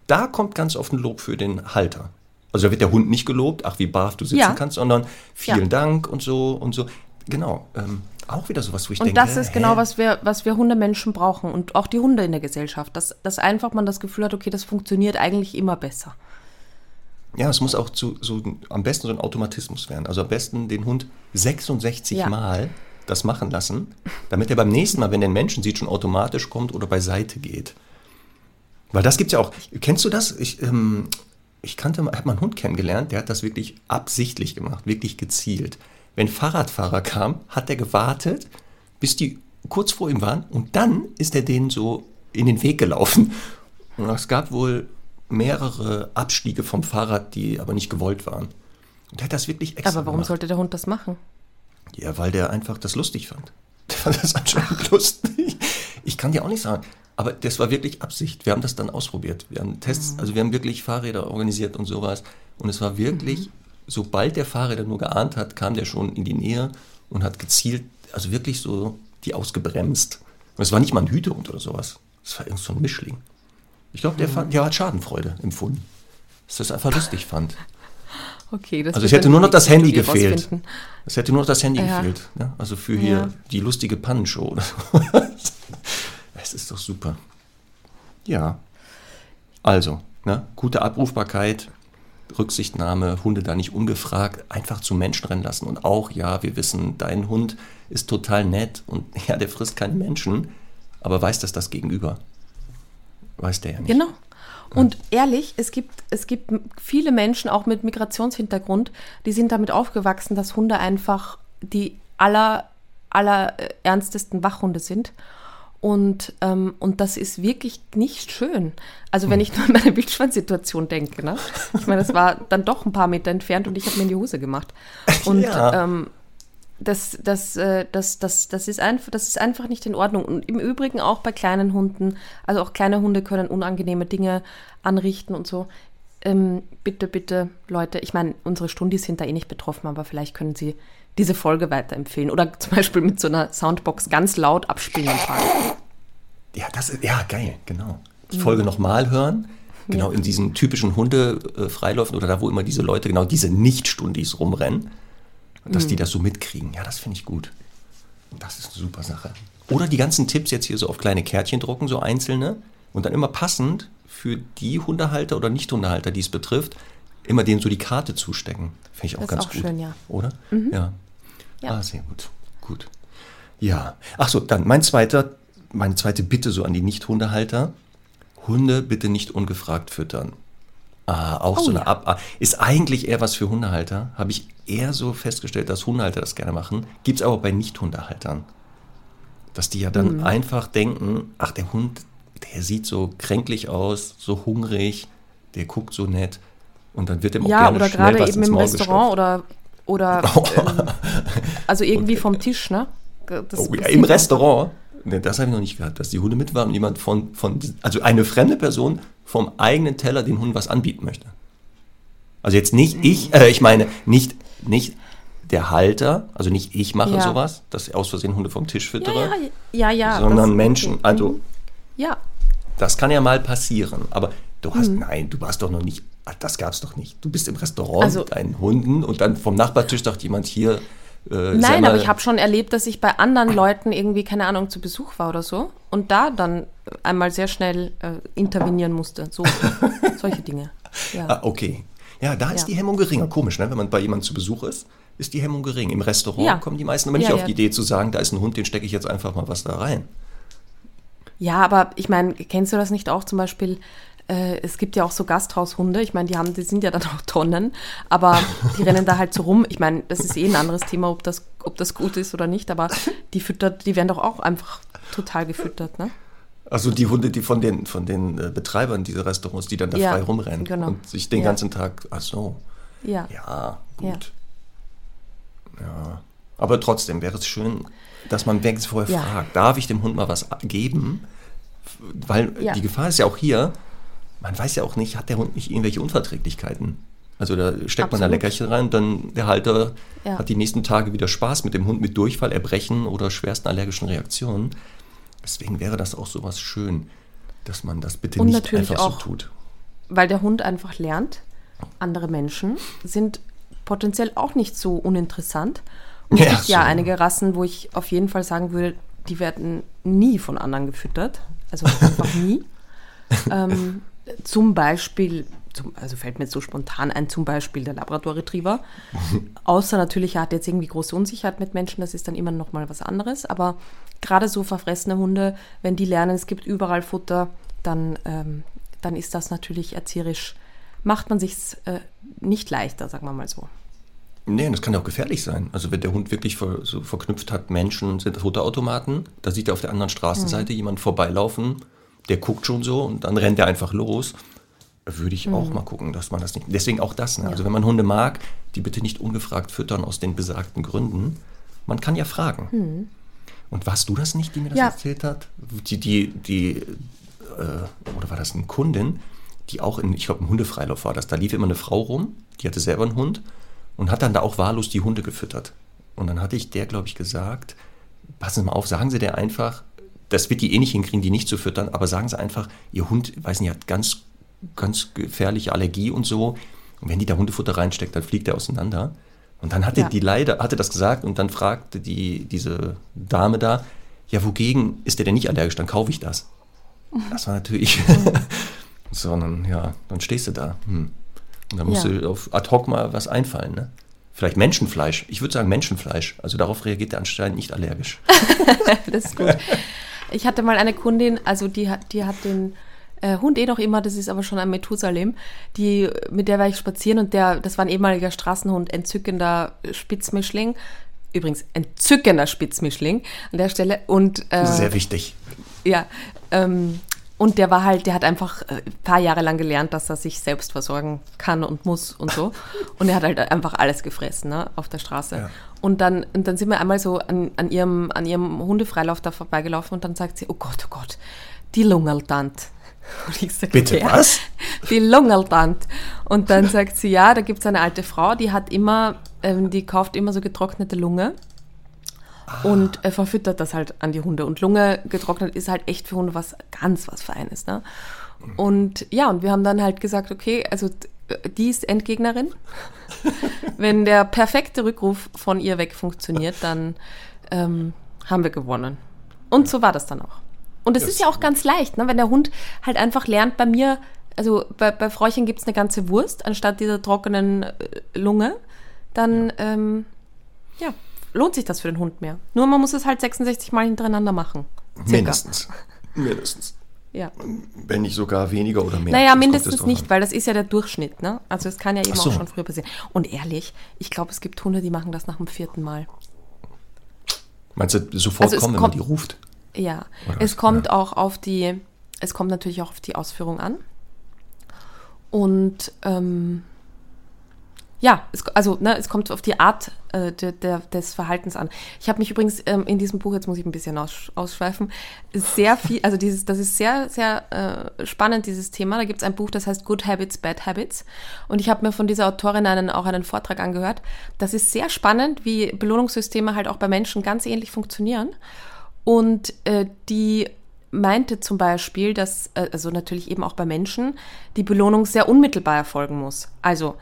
da kommt ganz oft ein Lob für den Halter. Also da wird der Hund nicht gelobt, ach wie brav du sitzen ja. kannst, sondern vielen ja. Dank und so und so. Genau. Ähm, auch wieder sowas, wo ich und denke. Und das ist hä? genau, was wir, was wir Hundemenschen brauchen und auch die Hunde in der Gesellschaft. Dass, dass einfach man das Gefühl hat, okay, das funktioniert eigentlich immer besser. Ja, es muss auch zu, so am besten so ein Automatismus werden. Also am besten den Hund 66 ja. Mal das machen lassen, damit er beim nächsten Mal, wenn er den Menschen sieht, schon automatisch kommt oder beiseite geht. Weil das gibt es ja auch. Kennst du das? Ich, ähm, ich kannte, habe mal einen Hund kennengelernt, der hat das wirklich absichtlich gemacht, wirklich gezielt. Wenn Fahrradfahrer kam, hat er gewartet, bis die kurz vor ihm waren und dann ist er denen so in den Weg gelaufen. Und es gab wohl mehrere Abstiege vom Fahrrad, die aber nicht gewollt waren. Und er hat das wirklich extra Aber warum gemacht. sollte der Hund das machen? Ja, weil der einfach das lustig fand. Der fand das anscheinend lustig. Ich kann dir auch nicht sagen. Aber das war wirklich Absicht. Wir haben das dann ausprobiert. Wir haben Tests, mhm. also wir haben wirklich Fahrräder organisiert und sowas. Und es war wirklich mhm sobald der Fahrräder nur geahnt hat, kam der schon in die Nähe und hat gezielt, also wirklich so die ausgebremst. Und es war nicht mal ein Hütehund oder sowas. Es war irgend so ein Mischling. Ich glaube, der, mhm. der hat Schadenfreude empfunden. Dass er es einfach lustig fand. Okay, das also es hätte nur noch das Handy gefehlt. Es hätte nur noch das Handy ja. gefehlt. Ne? Also für hier ja. die lustige Pannenshow. Es ist doch super. Ja. Also, ne? gute Abrufbarkeit, Rücksichtnahme, Hunde da nicht ungefragt einfach zu Menschen rennen lassen. Und auch, ja, wir wissen, dein Hund ist total nett und ja, der frisst keine Menschen, aber weiß das das Gegenüber? Weiß der ja nicht. Genau. Und ehrlich, es gibt, es gibt viele Menschen auch mit Migrationshintergrund, die sind damit aufgewachsen, dass Hunde einfach die aller, aller äh, ernstesten Wachhunde sind. Und, ähm, und das ist wirklich nicht schön. Also wenn ich nur an meine Wildschwein-Situation denke, ne? Ich meine, das war dann doch ein paar Meter entfernt und ich habe mir in die Hose gemacht. Und Ja. ähm, das, das, äh, das, das, das, ist einfach, das ist einfach nicht in Ordnung. Und im Übrigen auch bei kleinen Hunden, also auch kleine Hunde können unangenehme Dinge anrichten und so. Ähm, bitte, bitte, Leute, ich meine, unsere Stundis sind da eh nicht betroffen, aber vielleicht können sie diese Folge weiterempfehlen. Oder zum Beispiel mit so einer Soundbox ganz laut abspielen. Ja, das ist, ja, geil, genau. Die Folge nochmal hören. Genau, Mhm. Ja. in diesen typischen Hunde-Freiläufen oder da, wo immer diese Leute, genau diese Nicht-Stundis rumrennen, dass Mhm. die das so mitkriegen. Ja, das finde ich gut. Das ist eine super Sache. Oder die ganzen Tipps jetzt hier so auf kleine Kärtchen drucken, so einzelne, und dann immer passend für die Hundehalter oder Nicht-Hundehalter, die es betrifft, immer denen so die Karte zustecken. Finde ich auch Das ist ganz auch gut. schön, ja. Oder? Ja. Ja. Ah, sehr gut. Gut. Ja. Ach so, dann mein zweiter, meine zweite Bitte so an die Nicht-Hundehalter. Hunde bitte nicht ungefragt füttern. Ah, auch Oh so eine ja. Ab. Ist eigentlich eher was für Hundehalter. Habe ich eher so festgestellt, dass Hundehalter das gerne machen. Gibt es aber bei Nicht-Hundehaltern. Dass die ja Mhm. dann einfach denken, ach, der Hund, der sieht so kränklich aus, so hungrig, der guckt so nett. Und dann wird ihm auch Ja, gerne oder schnell gerade was eben im Restaurant gestopft. oder, oder ähm, also irgendwie vom Tisch, ne? Das Oh, ja, Im. Restaurant? Ne, das habe ich noch nicht gehabt, dass die Hunde mit waren und jemand von, von, also eine fremde Person vom eigenen Teller den Hunden was anbieten möchte. Also jetzt nicht ich, äh, ich meine nicht, nicht der Halter, also nicht ich mache Ja. sowas, dass ich aus Versehen Hunde vom Tisch füttere, ja, ja, ja. sondern Menschen, okay. also Mhm. Ja, das kann ja mal passieren, aber du hast, Mhm. nein, du warst doch noch nicht, das gab's doch nicht. Du bist im Restaurant Also- mit deinen Hunden und dann vom Nachbartisch sagt jemand hier, äh, Nein, aber ich habe schon erlebt, dass ich bei anderen Leuten irgendwie, keine Ahnung, zu Besuch war oder so und da dann einmal sehr schnell äh, intervenieren musste. So, solche Dinge. Ja. Ah, okay. Ja, da ist Ja. die Hemmung geringer. Komisch, ne? wenn man bei jemandem zu Besuch ist, ist die Hemmung gering. Im Restaurant Ja. kommen die meisten aber nicht auf die Idee zu sagen, da ist ein Hund, den stecke ich jetzt einfach mal was da rein. Ja, aber ich meine, kennst du das nicht auch zum Beispiel? Äh, es gibt ja auch so Gasthaushunde. Ich meine, die haben, die sind ja dann auch Tonnen, aber die rennen da halt so rum. Ich meine, das ist eh ein anderes Thema, ob das, ob das gut ist oder nicht. Aber die füttert, die werden doch auch einfach total gefüttert, ne? Also die Hunde, die von den, von den äh, Betreibern dieser Restaurants, die dann da Ja, frei rumrennen genau. und sich den Ja. ganzen Tag, ach so, Ja. ja, gut. Ja. Aber trotzdem wäre es schön, dass man wenigstens vorher Ja. fragt, darf ich dem Hund mal was geben? Weil Ja. die Gefahr ist ja auch hier, man weiß ja auch nicht, hat der Hund nicht irgendwelche Unverträglichkeiten? Also da steckt man da Absolut. Leckerchen rein, dann der Halter Ja. hat die nächsten Tage wieder Spaß mit dem Hund mit Durchfall, Erbrechen oder schwersten allergischen Reaktionen. Deswegen wäre das auch sowas schön, dass man das bitte Und nicht einfach auch- so tut. Weil der Hund einfach lernt, andere Menschen sind potenziell auch nicht so uninteressant. Und Ja, es gibt ja so. einige Rassen, wo ich auf jeden Fall sagen würde, die werden nie von anderen gefüttert. Also einfach nie. ähm, zum Beispiel, zum, also fällt mir jetzt so spontan ein, zum Beispiel der Labrador Retriever. Außer natürlich, er hat jetzt irgendwie große Unsicherheit mit Menschen, das ist dann immer noch mal was anderes. Aber gerade so verfressene Hunde, wenn die lernen, es gibt überall Futter, dann, ähm, dann ist das natürlich erzieherisch, macht man sich äh, nicht leichter, sagen wir mal so. Nee, das kann ja auch gefährlich sein. Also wenn der Hund wirklich ver, so verknüpft hat, Menschen sind Futterautomaten, da sieht er auf der anderen Straßenseite jemand vorbeilaufen, der guckt schon so und dann rennt er einfach los. Würde ich auch mal gucken, dass man das nicht. Deswegen auch das. Ne? Also wenn man Hunde mag, die bitte nicht ungefragt füttern aus den besagten Gründen. Man kann ja fragen. Und warst du das nicht, die mir das Ja. erzählt hat? Die, die, die äh, oder war das eine Kundin, die auch in, ich glaube, im Hundefreilauf war das. Da lief immer eine Frau rum, die hatte selber einen Hund und hat dann da auch wahllos die Hunde gefüttert. Und dann hatte ich der, glaube ich, gesagt, passen Sie mal auf, sagen Sie der einfach, das wird die eh nicht hinkriegen, die nicht zu füttern, aber sagen Sie einfach, Ihr Hund, weiß nicht, hat ganz, ganz gefährliche Allergie und so. Und wenn die da Hundefutter reinsteckt, dann fliegt er auseinander. Und dann hatte Ja. die leider, hatte das gesagt und dann fragte die, diese Dame da, ja, wogegen ist der denn nicht allergisch? Dann kaufe ich das. Das war natürlich, sondern ja, dann stehst du da. Hm. Und dann musst Ja. du auf ad hoc mal was einfallen, ne? Vielleicht Menschenfleisch. Ich würde sagen Menschenfleisch. Also darauf reagiert der anscheinend nicht allergisch. Das ist gut. Ich hatte mal eine Kundin, also die hat, die hat den äh, Hund eh noch immer, das ist aber schon ein Methusalem, die, mit der war ich spazieren und der, das war ein ehemaliger Straßenhund, entzückender Spitzmischling, Übrigens entzückender Spitzmischling an der Stelle. Und, äh, Sehr wichtig. Ja, ähm, und der war halt, der hat einfach ein äh, paar Jahre lang gelernt, dass er sich selbst versorgen kann und muss und so. Und er hat halt einfach alles gefressen ne, auf der Straße. Ja. Und, dann, und dann sind wir einmal so an, an, ihrem, an ihrem Hundefreilauf da vorbeigelaufen und dann sagt sie, oh Gott, oh Gott, die Lungeltant. Sag, Bitte ja, was? Die Lungeltant. Und dann sagt sie, ja, da gibt es eine alte Frau, die hat immer, ähm, die kauft immer so getrocknete Lunge und er verfüttert das halt an die Hunde. Und Lunge getrocknet ist halt echt für Hunde was ganz was Feines. Ne? Und ja, und wir haben dann halt gesagt, okay, also die ist Endgegnerin. Wenn der perfekte Rückruf von ihr weg funktioniert, dann ähm, haben wir gewonnen. Und so war das dann auch. Und es ist ja auch ganz leicht, ne? wenn der Hund halt einfach lernt, bei mir, also bei, bei Fräuchen gibt es eine ganze Wurst anstatt dieser trockenen äh, Lunge, dann ja. Ähm, ja, lohnt sich das für den Hund mehr. Nur man muss es halt 66 Mal hintereinander machen. Circa. Mindestens. Mindestens. Ja. Wenn nicht sogar weniger oder mehr. Naja, mindestens nicht, weil das ist ja der Durchschnitt. Ne? Also es kann ja eben so. auch schon früher passieren. Und ehrlich, ich glaube, es gibt Hunde, die machen das nach dem vierten Mal. Meinst du, sofort also kommen, wenn man die ruft? Ja, oder es was? kommt ja. auch auf die, es kommt natürlich auch auf die Ausführung an. Und ähm, ja, es, also ne, es kommt auf die Art äh, de, de, des Verhaltens an. Ich habe mich übrigens ähm, in diesem Buch, jetzt muss ich ein bisschen aus, ausschweifen, sehr viel, also dieses, das ist sehr, sehr äh, spannend, dieses Thema. Da gibt es ein Buch, das heißt Good Habits, Bad Habits. Und ich habe mir von dieser Autorin einen, auch einen Vortrag angehört. Das ist sehr spannend, wie Belohnungssysteme halt auch bei Menschen ganz ähnlich funktionieren. Und äh, die meinte zum Beispiel, dass, äh, also natürlich eben auch bei Menschen, die Belohnung sehr unmittelbar erfolgen muss. Also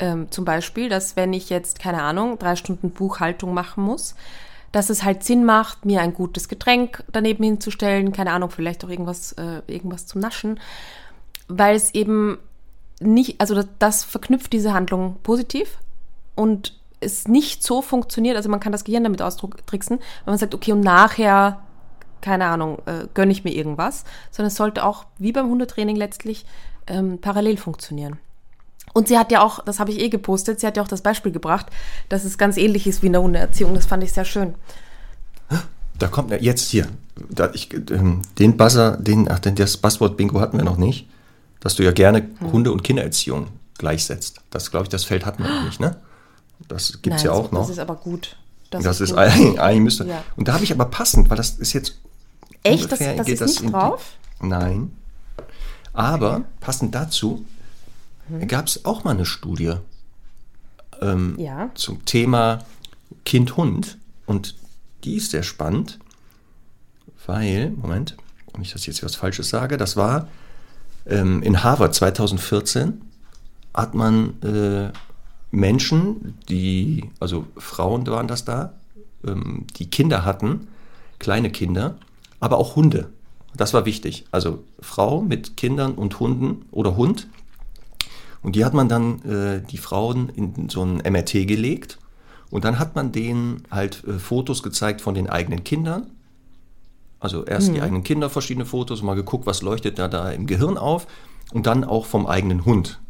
ähm, zum Beispiel, dass wenn ich jetzt, keine Ahnung, drei Stunden Buchhaltung machen muss, dass es halt Sinn macht, mir ein gutes Getränk daneben hinzustellen, keine Ahnung, vielleicht auch irgendwas, äh, irgendwas zum Naschen, weil es eben nicht, also das, das verknüpft diese Handlung positiv und es nicht so funktioniert, also man kann das Gehirn damit austricksen, wenn man sagt, okay, und nachher, keine Ahnung, äh, gönne ich mir irgendwas, sondern es sollte auch, wie beim Hundetraining letztlich, ähm, parallel funktionieren. Und sie hat ja auch, das habe ich eh gepostet, sie hat ja auch das Beispiel gebracht, dass es ganz ähnlich ist wie in der Hundeerziehung. Das fand ich sehr schön. Da kommt er jetzt hier. Da ich, ähm, den Buzzer, den, ach, das Buzzword-Bingo hatten wir noch nicht, dass du ja gerne hm. Hunde- und Kindererziehung gleichsetzt. Das, glaube ich, das Feld hatten wir noch nicht, ne? Das gibt es ja auch noch. Das ist aber gut. Das, das ist, ist eigentlich, müsste. Ja. Und da habe ich aber passend, weil das ist jetzt. Echt? Das, das ist das nicht drauf? Die, nein. Aber okay. passend dazu mhm. gab es auch mal eine Studie ähm, ja. zum Thema Kind-Hund. Und die ist sehr spannend, weil, Moment, wenn ich das jetzt was Falsches sage, das war ähm, in Harvard 2014, hat man äh, Menschen, die, also Frauen waren das da, ähm, die Kinder hatten, kleine Kinder, aber auch Hunde. Das war wichtig. Also Frau mit Kindern und Hunden oder Hund und die hat man dann, äh, die Frauen, in so ein MRT gelegt. Und dann hat man denen halt äh, Fotos gezeigt von den eigenen Kindern. Also erst mhm. die eigenen Kinder, verschiedene Fotos, mal geguckt, was leuchtet da, da im Gehirn auf. Und dann auch vom eigenen Hund.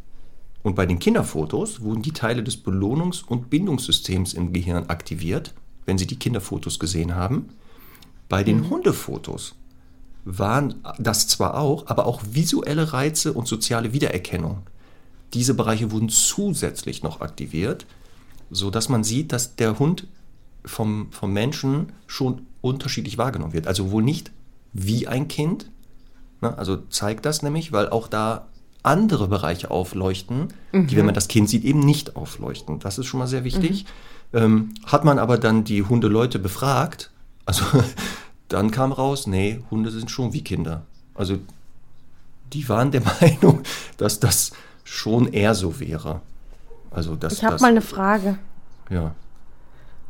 Und bei den Kinderfotos wurden die Teile des Belohnungs- und Bindungssystems im Gehirn aktiviert, wenn sie die Kinderfotos gesehen haben. Bei den mhm. Hundefotos waren das zwar auch, aber auch visuelle Reize und soziale Wiedererkennung. Diese Bereiche wurden zusätzlich noch aktiviert, sodass man sieht, dass der Hund vom, vom Menschen schon unterschiedlich wahrgenommen wird. Also wohl nicht wie ein Kind. Ne? Also zeigt das nämlich, weil auch da andere Bereiche aufleuchten, mhm. die, wenn man das Kind sieht, eben nicht aufleuchten. Das ist schon mal sehr wichtig. Mhm. Ähm, hat man aber dann die Hundeleute befragt, also dann kam raus, nee, Hunde sind schon wie Kinder. Also die waren der Meinung, dass das schon eher so wäre. Also das, ich habe mal eine Frage. Ja.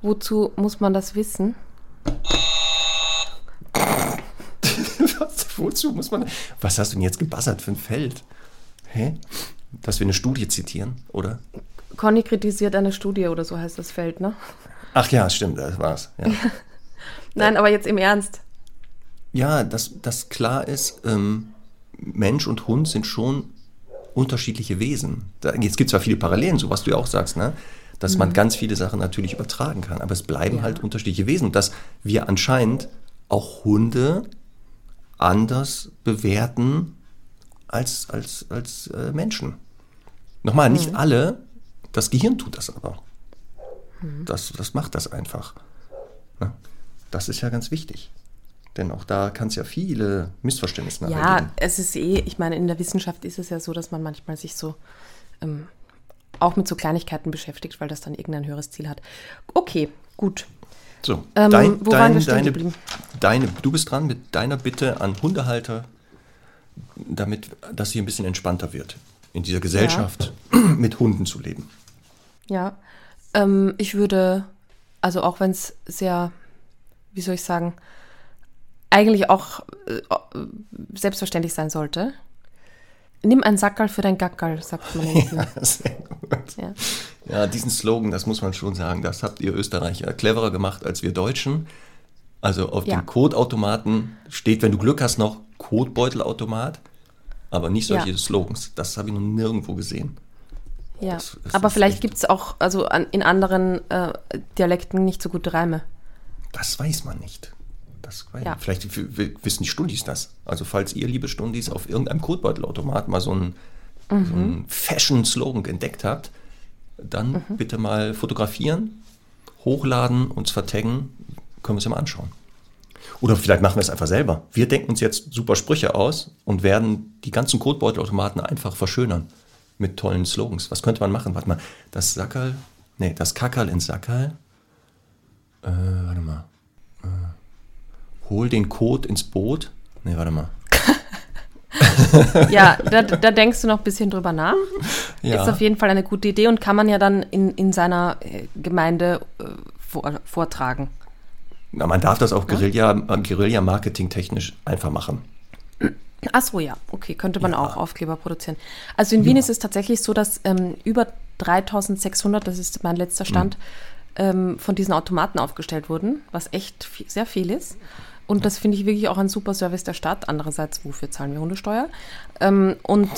Wozu muss man das wissen? was, wozu muss man. Was hast du denn jetzt gebassert für ein Feld? Hä? Dass wir eine Studie zitieren, oder? Conny kritisiert eine Studie oder so heißt das Feld, ne? Ach ja, stimmt, das war's. Ja. Nein, aber jetzt im Ernst. Ja, dass das klar ist, ähm, Mensch und Hund sind schon unterschiedliche Wesen. Da, jetzt gibt es zwar viele Parallelen, so was du ja auch sagst, ne? dass man ganz viele Sachen natürlich übertragen kann. Aber es bleiben Ja. halt unterschiedliche Wesen. Und dass wir anscheinend auch Hunde anders bewerten als, als, als äh, Menschen. Nochmal, nicht alle, das Gehirn tut das aber. Das, das macht das einfach. Ne? Das ist ja ganz wichtig. Denn auch da kann es ja viele Missverständnisse nachher Ja, geben. es ist eh, ich meine, in der Wissenschaft ist es ja so, dass man manchmal sich so ähm, auch mit so Kleinigkeiten beschäftigt, weil das dann irgendein höheres Ziel hat. Okay, gut. So, Ähm, dein, wo waren wir dein, stehen deine, geblieben? deine, du bist dran mit deiner Bitte an Hundehalter, damit das hier ein bisschen entspannter wird, in dieser Gesellschaft mit Hunden zu leben. Ja, ähm, ich würde, also auch wenn es sehr, wie soll ich sagen, eigentlich auch äh, selbstverständlich sein sollte. Nimm ein Sackerl für dein Gackerl, sagt man. Wien. Sehr gut. Ja. Ja, diesen Slogan, das muss man schon sagen, das habt ihr Österreicher cleverer gemacht als wir Deutschen. Also auf Ja. dem Codeautomaten steht, wenn du Glück hast, noch Codebeutelautomat, aber nicht solche Ja. Slogans. Das habe ich noch nirgendwo gesehen. Ja, Das- das aber vielleicht gibt es auch also an, in anderen äh, Dialekten nicht so gute Reime. Das weiß man nicht. Das Ja. Vielleicht wissen die Stundis das. Also falls ihr, liebe Stundis, auf irgendeinem Codebeutelautomat mal so einen, so Mhm. einen Fashion-Slogan entdeckt habt, dann Mhm. bitte mal fotografieren, hochladen, uns vertaggen, können wir es ja mal anschauen. Oder vielleicht machen wir es einfach selber. Wir denken uns jetzt super Sprüche aus und werden die ganzen Codebeutelautomaten einfach verschönern mit tollen Slogans. Was könnte man machen? Warte mal, das Sackerl, nee, das Kackerl ins Sackerl. Äh, warte mal. Hol den Code ins Boot. Nee, warte mal. Ja, da, da denkst du noch ein bisschen drüber nach. Ja. Ist auf jeden Fall eine gute Idee und kann man ja dann in, in seiner äh, Gemeinde äh, vor, vortragen. Na, man darf das auch Guerilla, äh, Guerilla-Marketing technisch einfach machen. Ach so, ja, okay, könnte man auch Aufkleber produzieren. Also in Wien ist es tatsächlich so, dass ähm, über 3600, das ist mein letzter Stand, ähm, von diesen Automaten aufgestellt wurden, was echt viel, sehr viel ist. Und das finde ich wirklich auch ein super Service der Stadt. Andererseits, wofür zahlen wir Hundesteuer? Ähm, und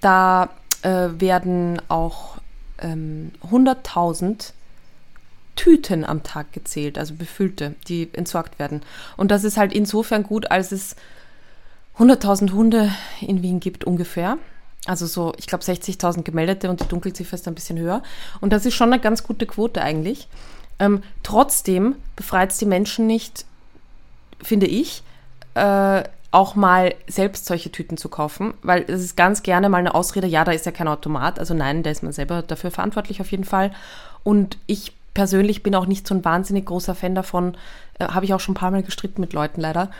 da äh, werden auch ähm, 100.000 Tüten am Tag gezählt, also befüllte, die entsorgt werden. Und das ist halt insofern gut, als es 100.000 Hunde in Wien gibt ungefähr. Also so, ich glaube 60.000 gemeldete und die Dunkelziffer ist ein bisschen höher. Und das ist schon eine ganz gute Quote eigentlich. Ähm, trotzdem befreit es die Menschen nicht, finde ich, äh, auch mal selbst solche Tüten zu kaufen, weil es ist ganz gerne mal eine Ausrede, ja, da ist ja kein Automat, also nein, da ist man selber dafür verantwortlich auf jeden Fall. Und ich persönlich bin auch nicht so ein wahnsinnig großer Fan davon, äh, habe ich auch schon ein paar Mal gestritten mit Leuten leider,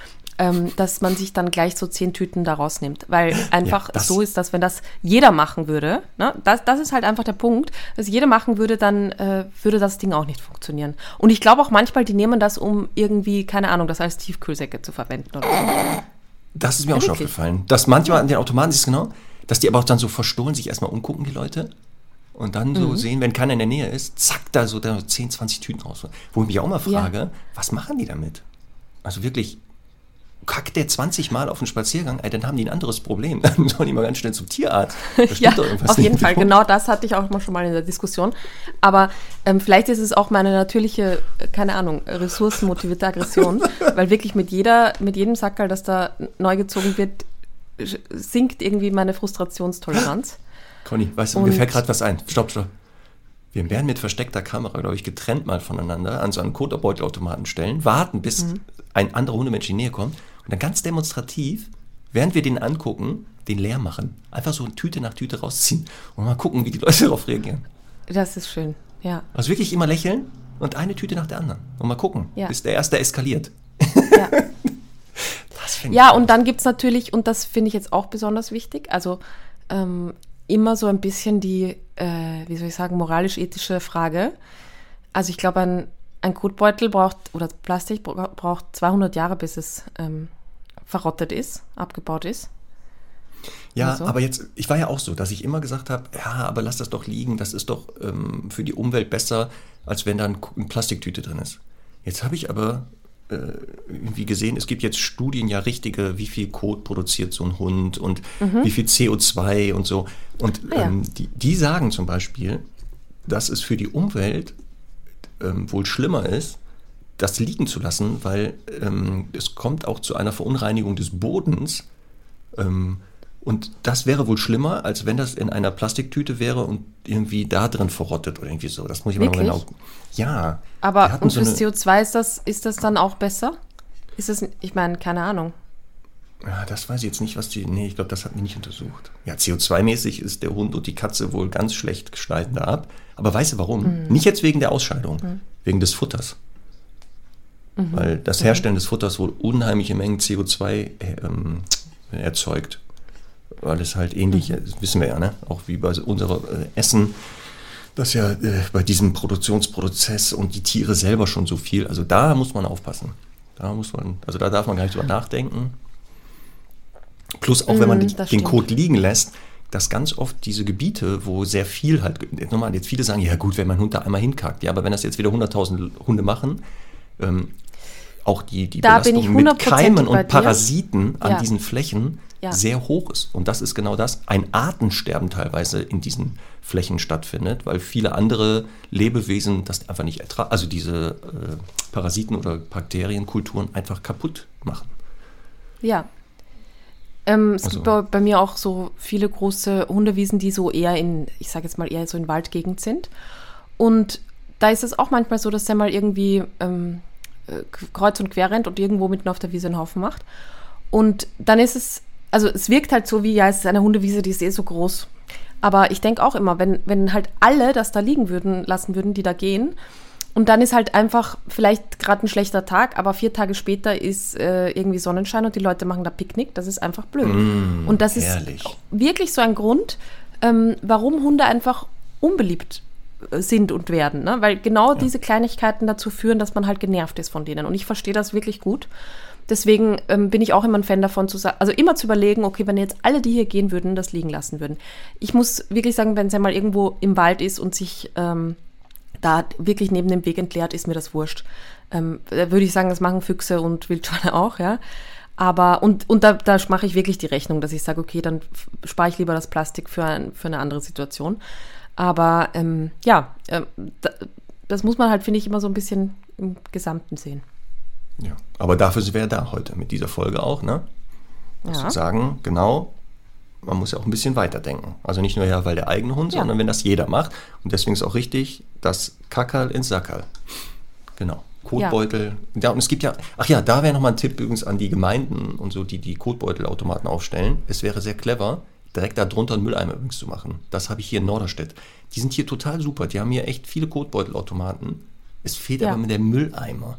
ähm, dass man sich dann gleich so zehn Tüten da rausnimmt, weil einfach das- so ist das, wenn das jeder machen würde, ne, das, das ist halt einfach der Punkt, dass jeder machen würde, dann äh, würde das Ding auch nicht funktionieren. Und ich glaube auch manchmal, die nehmen das, um irgendwie, keine Ahnung, das als Tiefkühlsäcke zu verwenden oder so. Das ist mir auch schon wirklich? aufgefallen. Dass manchmal an den Automaten ist es genau, dass die aber auch dann so verstohlen sich erstmal umgucken, die Leute. Und dann Mhm. so sehen, wenn keiner in der Nähe ist, zack, da so da 10, 20 Tüten raus. Wo ich mich auch mal Ja. frage, was machen die damit? Also wirklich, kackt der 20 Mal auf den Spaziergang, ey, dann haben die ein anderes Problem. Dann sollen die mal ganz schnell zum Tierarzt. Ja, auf jeden. Fall. Genau das hatte ich auch mal schon mal in der Diskussion. Aber ähm, vielleicht ist es auch meine natürliche, keine Ahnung, ressourcenmotivierte Aggression, weil wirklich mit jeder, mit jedem Sackerl, das da neu gezogen wird, sinkt irgendwie meine Frustrationstoleranz. Conny, weißt du, mir Und- fällt gerade was ein. Stopp, stopp. Wir werden mit versteckter Kamera, glaube ich, getrennt mal voneinander an so einen Kotterbeutelautomaten stellen, warten, bis Mhm. ein anderer Hundemensch in die Nähe kommt und dann ganz demonstrativ, während wir den angucken, den leer machen. Einfach so Tüte nach Tüte rausziehen und mal gucken, wie die Leute darauf reagieren. Das ist schön, ja. Also wirklich immer lächeln und eine Tüte nach der anderen. Und mal gucken, Ja. bis der erste eskaliert. Ja. Das Ja, und dann gibt es natürlich, und das finde ich jetzt auch besonders wichtig, also ähm, immer so ein bisschen die, äh, wie soll ich sagen, moralisch-ethische Frage. Also ich glaube, ein, ein Kotbeutel braucht, oder Plastik bra- braucht 200 Jahre, bis es ähm, verrottet ist, abgebaut ist. Ja, Also? aber jetzt, ich war ja auch so, dass ich immer gesagt habe, ja, aber lass das doch liegen, das ist doch ähm, für die Umwelt besser, als wenn da ein, eine Plastiktüte drin ist. Jetzt habe ich aber äh, irgendwie gesehen, es gibt jetzt Studien, ja richtige, wie viel Kot produziert so ein Hund und wie viel CO2 und so. Und Mhm. Ah ja. ähm, die, die sagen zum Beispiel, dass es für die Umwelt ähm, wohl schlimmer ist, das liegen zu lassen, weil ähm, es kommt auch zu einer Verunreinigung des Bodens. Ähm, und das wäre wohl schlimmer, als wenn das in einer Plastiktüte wäre und irgendwie da drin verrottet oder irgendwie so. Das muss ich mal Wirklich? genau. Ja. Aber und so fürs eine- CO2 ist das, ist das dann auch besser? Ist das, ich meine, keine Ahnung. Ja, das weiß ich jetzt nicht, was die. Nee, ich glaube, das hatten die nicht untersucht. Ja, CO2-mäßig ist der Hund und die Katze wohl ganz schlecht schneiden da ab. Aber weißt du warum? Nicht jetzt wegen der Ausscheidung, wegen des Futters. Weil das Herstellen des Futters wohl unheimliche Mengen CO2 ähm, erzeugt. Weil es halt ähnlich, das wissen wir ja, ne? auch wie bei unserem äh, Essen, dass ja äh, bei diesem Produktionsprozess und die Tiere selber schon so viel, also da muss man aufpassen. Da muss man, also da darf man gar nicht drüber nachdenken. Plus auch wenn man Mm, den, den. Code liegen lässt, dass ganz oft diese Gebiete, wo sehr viel halt, jetzt nochmal, jetzt viele sagen, ja gut, wenn mein Hund da einmal hinkackt, ja, aber wenn das jetzt wieder 100.000 Hunde machen, ähm, auch die, die Da Belastung mit 100% Keimen und. Parasiten an Ja. diesen Flächen Ja. sehr hoch ist. Und das ist genau das, ein Artensterben teilweise in diesen Flächen stattfindet, weil viele andere Lebewesen das einfach nicht ertragen, also diese äh, Parasiten oder Bakterienkulturen einfach kaputt machen. Ja. Ähm, es Also- gibt bei, bei mir auch so viele große Hundewiesen, die so eher in, ich sage jetzt mal eher so in Waldgegend sind. Und da ist es auch manchmal so, dass der mal irgendwie ähm, äh, kreuz und quer rennt und irgendwo mitten auf der Wiese einen Haufen macht. Und dann ist es, also es wirkt halt so wie, ja, es ist eine Hundewiese, die ist eh so groß. Aber ich denke auch immer, wenn, wenn halt alle das da liegen würden, lassen würden, die da gehen, und dann ist halt einfach vielleicht gerade ein schlechter Tag, aber vier Tage später ist äh, irgendwie Sonnenschein und die Leute machen da Picknick. Das ist einfach blöd. und das herrlich. ist wirklich so ein Grund, ähm, warum Hunde einfach unbeliebt äh, sind und werden. Ne? Weil genau diese Kleinigkeiten dazu führen, dass man halt genervt ist von denen. Und ich verstehe das wirklich gut. Deswegen ähm, bin ich auch immer ein Fan davon zu sagen, also immer zu überlegen, okay, wenn jetzt alle, die hier gehen würden, das liegen lassen würden. Ich muss wirklich sagen, wenn es einmal irgendwo im Wald ist und sich ähm, da wirklich neben dem Weg entleert, ist mir das wurscht. Ähm, da würde ich sagen, das machen Füchse und Wildschweine auch, ja. Aber, und, und da, da mache ich wirklich die Rechnung, dass ich sage, okay, dann spare ich lieber das Plastik für, ein, für eine andere Situation. Aber ähm, ja, da, das muss man halt, finde ich, immer so ein bisschen im Gesamten sehen. Ja. Aber dafür ja da heute mit dieser Folge auch, ne? Ja. Zu sagen, genau, man muss ja auch ein bisschen weiterdenken. Also nicht nur ja, weil der eigene Hund, Ja. sondern wenn das jeder macht. Und deswegen ist auch richtig, das Kackerl ins Sackerl. Genau. Kotbeutel. Ja. und es gibt ja, ach ja, da wäre nochmal ein Tipp übrigens an die Gemeinden und so, die die Kotbeutelautomaten aufstellen. Es wäre sehr clever, direkt da drunter einen Mülleimer übrigens zu machen. Das habe ich hier in Norderstedt. Die sind hier total super. Die haben hier echt viele Kotbeutelautomaten. Es fehlt Ja. aber mit der Mülleimer.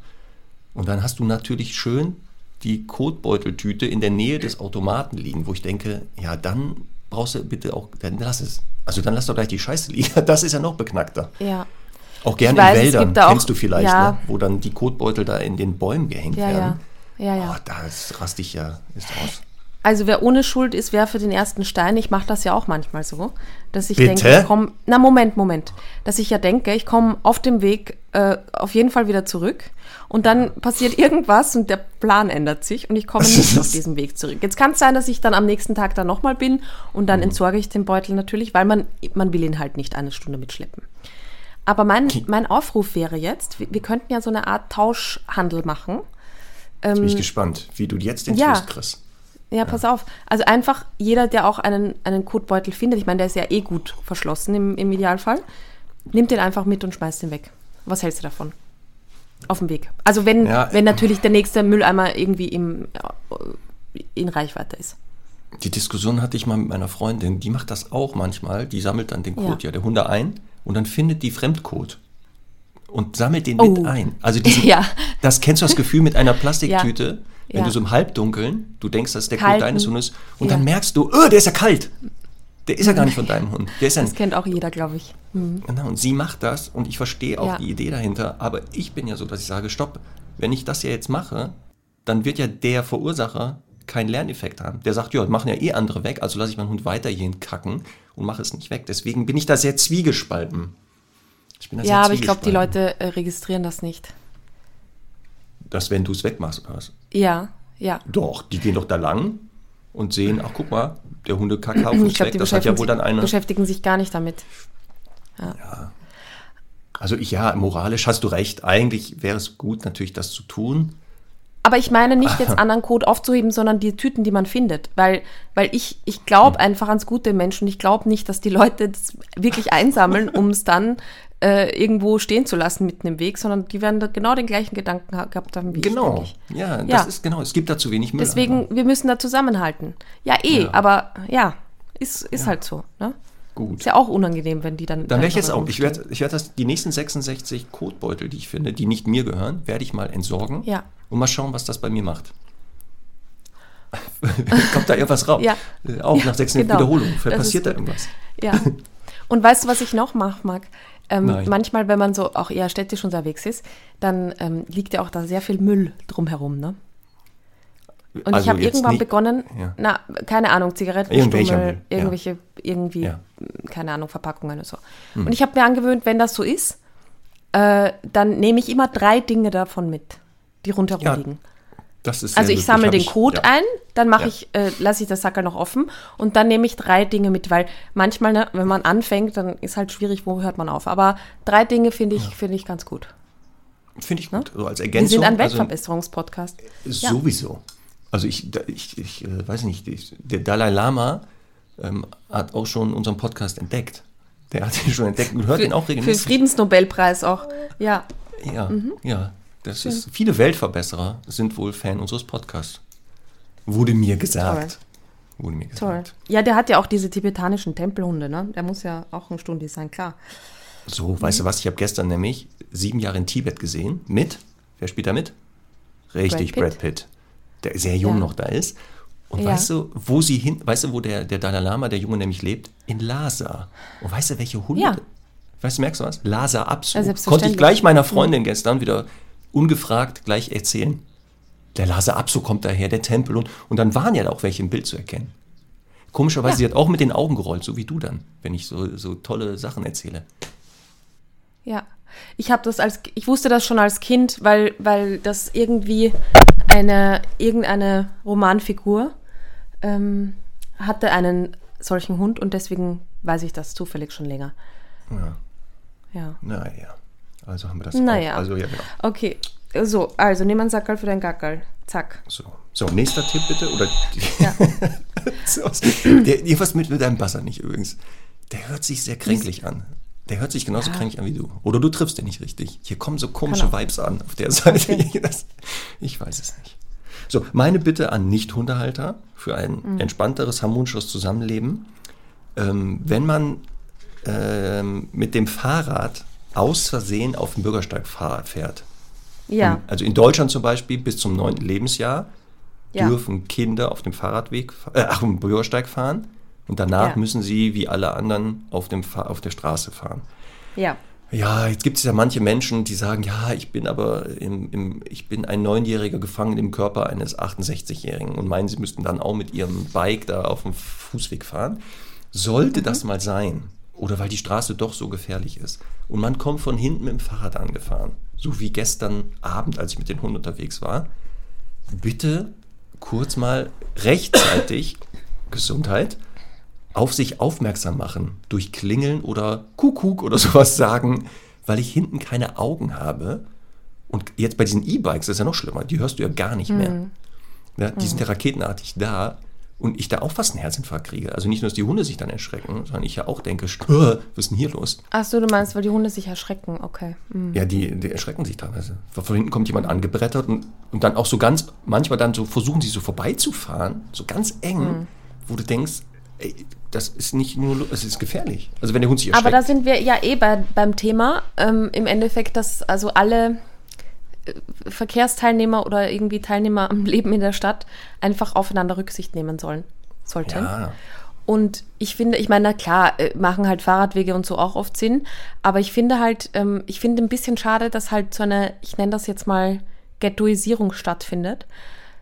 Und dann hast du natürlich schön die Kotbeuteltüte in der Nähe des Automaten liegen, wo ich denke, ja, dann brauchst du bitte auch, dann lass es. Also dann lass doch gleich die Scheiße liegen. Das ist ja noch beknackter. Ja, Auch gerne in Wäldern, da kennst du vielleicht, ja. ne? wo dann die Kotbeutel da in den Bäumen gehängt ja, ja. werden. Ja, ja. Oh, das raste ich ja ist aus. Also wer ohne Schuld ist, wer für den ersten Stein. Ich mache das ja auch manchmal so, dass ich Bitte? denke, ich komm, na Moment, Moment, dass ich ja denke, ich komme auf dem Weg äh, auf jeden Fall wieder zurück und dann passiert irgendwas und der Plan ändert sich und ich komme nicht auf diesen Weg zurück. Jetzt kann es sein, dass ich dann am nächsten Tag da nochmal bin und dann entsorge ich den Beutel natürlich, weil man, man will ihn halt nicht eine Stunde mitschleppen. Aber mein, mein Aufruf wäre jetzt, wir, wir könnten ja so eine Art Tauschhandel machen. Jetzt bin ich gespannt, wie du jetzt den Ähm, ja. Twist kriegst. Ja, pass auf. Also einfach jeder, der auch einen, einen Kotbeutel findet, ich meine, der ist ja eh gut verschlossen im, im Idealfall, nimmt den einfach mit und schmeißt den weg. Was hältst du davon? Auf dem Weg. Also wenn, Ja. wenn natürlich der nächste Mülleimer irgendwie im, äh, in Reichweite ist. Die Diskussion hatte ich mal mit meiner Freundin, die macht das auch manchmal. Die sammelt dann den Code Ja. ja. der Hunde ein und dann findet die Fremdcode und sammelt den Oh. mit ein. Also diesen, Ja. das kennst du das Gefühl mit einer Plastiktüte, wenn du so im Halbdunkeln, du denkst, das ist der Kalten. Code deines Hundes und dann merkst du, oh, der ist ja kalt. Der ist ja gar nicht von deinem Hund. Das kennt auch jeder, glaube ich. Hm. Genau, und sie macht das und ich verstehe auch Ja. die Idee dahinter, aber ich bin ja so, dass ich sage, stopp, wenn ich das ja jetzt mache, dann wird ja der Verursacher keinen Lerneffekt haben. Der sagt, ja, machen ja eh andere weg, also lasse ich meinen Hund weiter hierhin kacken und mache es nicht weg. Deswegen bin ich da sehr zwiegespalten. Ich bin da Ja, aber ich glaube, die. Leute äh, registrieren das nicht. Dass wenn du es wegmachst oder was? Ja, ja. Doch, die gehen doch da lang und sehen, ach guck mal, der Hundekackhaufen ist weg. Das hat ja wohl dann eine... beschäftigen sich gar nicht damit. Ja. Also ich, ja, moralisch hast du recht. Eigentlich wäre es gut, natürlich das zu tun. Aber ich meine nicht jetzt anderen Code aufzuheben, sondern die Tüten, die man findet. Weil, weil ich, ich glaube einfach ans gute Menschen. Ich glaube nicht, dass die Leute das wirklich einsammeln, um es dann äh, irgendwo stehen zu lassen mitten im Weg, sondern die werden da genau den gleichen Gedanken ha- gehabt haben wie Genau. ich. ich. Ja, das Ja. ist genau. Es gibt da zu wenig Müll. Deswegen, wir müssen da zusammenhalten. Ja, eh, Ja. aber ja, ist, ist halt so. Ne? Gut. Ist ja auch unangenehm, wenn die dann. Dann werde ich einfach jetzt auch, ich werde ich werd das, die nächsten 66 Kotbeutel, die ich finde, die nicht mir gehören, werde ich mal entsorgen Ja. und mal schauen, was das bei mir macht. Kommt da irgendwas raus? Ja. Äh, Auch Ja, nach 66 genau. Wiederholungen. Passiert da irgendwas. Ja. Und weißt du, was ich noch mache, Marc? Ähm, manchmal, wenn man so auch eher städtisch unterwegs ist, dann ähm, liegt ja auch da sehr viel Müll drumherum, ne? Und Also ich habe irgendwann nicht- begonnen, Ja. na, keine Ahnung, Zigaretten, Irgendwelcher Stummel, Müll, ja. irgendwelche, irgendwie, Ja. keine Ahnung, Verpackungen und so. Hm. Und ich habe mir angewöhnt, wenn das so ist, äh, dann nehme ich immer drei Dinge davon mit, die rundherum liegen. Also ich sammle den ich- Code ja. ein, dann mache Ja. ich, äh, lasse ich das Sackerl noch offen und dann nehme ich drei Dinge mit, weil manchmal, ne, wenn man anfängt, dann ist halt schwierig, wo hört man auf. Aber drei Dinge finde ich, finde ich ganz gut. Finde ich gut. So als Wir Ergänzung. sind ein also- Weltverbesserungspodcast. Ja. Sowieso. Also ich, ich, ich äh, weiß nicht, ich, der Dalai Lama ähm, hat auch schon unseren Podcast entdeckt. Der hat ihn schon entdeckt und hört ihn auch Für regelmäßig. Friedensnobelpreis auch. Ja, Ja, ja. Das ist, viele Weltverbesserer sind wohl Fan unseres Podcasts. Wurde mir gesagt. Wurde mir toll. gesagt. Ja, der hat ja auch diese tibetanischen Tempelhunde, ne? Der muss ja auch ein Stundi sein, klar. So, weißt du was? Ich habe gestern nämlich sieben Jahre in Tibet gesehen. Mit, wer spielt da mit? Richtig, Brad Brad Pitt. Der sehr jung Ja. noch da ist. Und Ja. weißt du, wo sie hin, weißt du, wo der, der Dalai Lama, der Junge nämlich lebt? In Lhasa. Und weißt du, welche Hunde? Ja. Weißt du, merkst du was? Lhasa Apso. Konnte ich gleich meiner Freundin gestern wieder ungefragt gleich erzählen. Der Lhasa Apso kommt daher, der Tempel. Und, und dann waren ja auch welche im Bild zu erkennen. Komischerweise, Ja. sie hat auch mit den Augen gerollt, so wie du dann, wenn ich so, so tolle Sachen erzähle. Ja. Ich habe das als ich wusste das schon als Kind, weil weil das irgendwie eine irgendeine Romanfigur ähm, hatte einen solchen Hund und deswegen weiß ich das zufällig schon länger. Ja. Ja. Naja, also haben wir das Naja. auch. Also ja, genau. Okay. So, also nimm einen Sackerl für dein Gackerl. Zack. So, so nächster Tipp bitte. Oder Ja. so, der, irgendwas mit, mit deinem Buzzer nicht übrigens. Der hört sich sehr kränklich an. Der hört sich genauso Ja. kränklich an wie du. Oder du triffst den nicht richtig. Hier kommen so komische. Vibes an auf der Seite. Okay. Das, ich weiß es nicht. So, meine Bitte an Nicht-Hundehalter für ein Mhm. entspannteres, harmonisches Zusammenleben. Ähm, wenn man ähm, mit dem Fahrrad aus Versehen auf dem Bürgersteig fährt, Ja. also in Deutschland zum Beispiel bis zum neunten Lebensjahr Ja. dürfen Kinder auf dem Fahrradweg, äh, auf dem Bürgersteig fahren und danach Ja. müssen sie wie alle anderen auf, dem Fa auf der Straße fahren. Ja. Ja, jetzt gibt es ja manche Menschen, die sagen, ja, ich bin aber im, im, ich bin ein Neunjähriger gefangen im Körper eines 68-Jährigen und meinen, sie müssten dann auch mit ihrem Bike da auf dem Fußweg fahren. Sollte Mhm. das mal sein, oder weil die Straße doch so gefährlich ist, und man kommt von hinten mit dem Fahrrad angefahren, so wie gestern Abend, als ich mit den Hunden unterwegs war, bitte kurz mal rechtzeitig Gesundheit auf sich aufmerksam machen, durch Klingeln oder Kuckuck oder sowas sagen, weil ich hinten keine Augen habe. Und jetzt bei diesen E-Bikes ist ja noch schlimmer, die hörst du ja gar nicht mehr. Ja, die sind ja raketenartig da und ich da auch fast einen Herzinfarkt kriege. Also nicht nur, dass die Hunde sich dann erschrecken, sondern ich ja auch denke, "Stö, was ist denn hier los? Ach so, du meinst, weil die Hunde sich erschrecken. Okay. Hm. Ja, die, die erschrecken sich teilweise. Von hinten kommt jemand angebrettert und, und dann auch so ganz, manchmal dann so versuchen sie so vorbeizufahren, so ganz eng, Hm. wo du denkst, ey, das ist nicht nur, es ist gefährlich. Also wenn der Hund sich erschreckt. Aber da sind wir ja eh bei, beim Thema ähm, im Endeffekt, dass also alle Verkehrsteilnehmer oder irgendwie Teilnehmer am Leben in der Stadt einfach aufeinander Rücksicht nehmen sollen, sollten. ja, Und ich finde, ich meine, na klar, äh, machen halt Fahrradwege und so auch oft Sinn, aber ich finde halt, ähm, ich finde ein bisschen schade, dass halt so eine, ich nenne das jetzt mal Ghettoisierung stattfindet,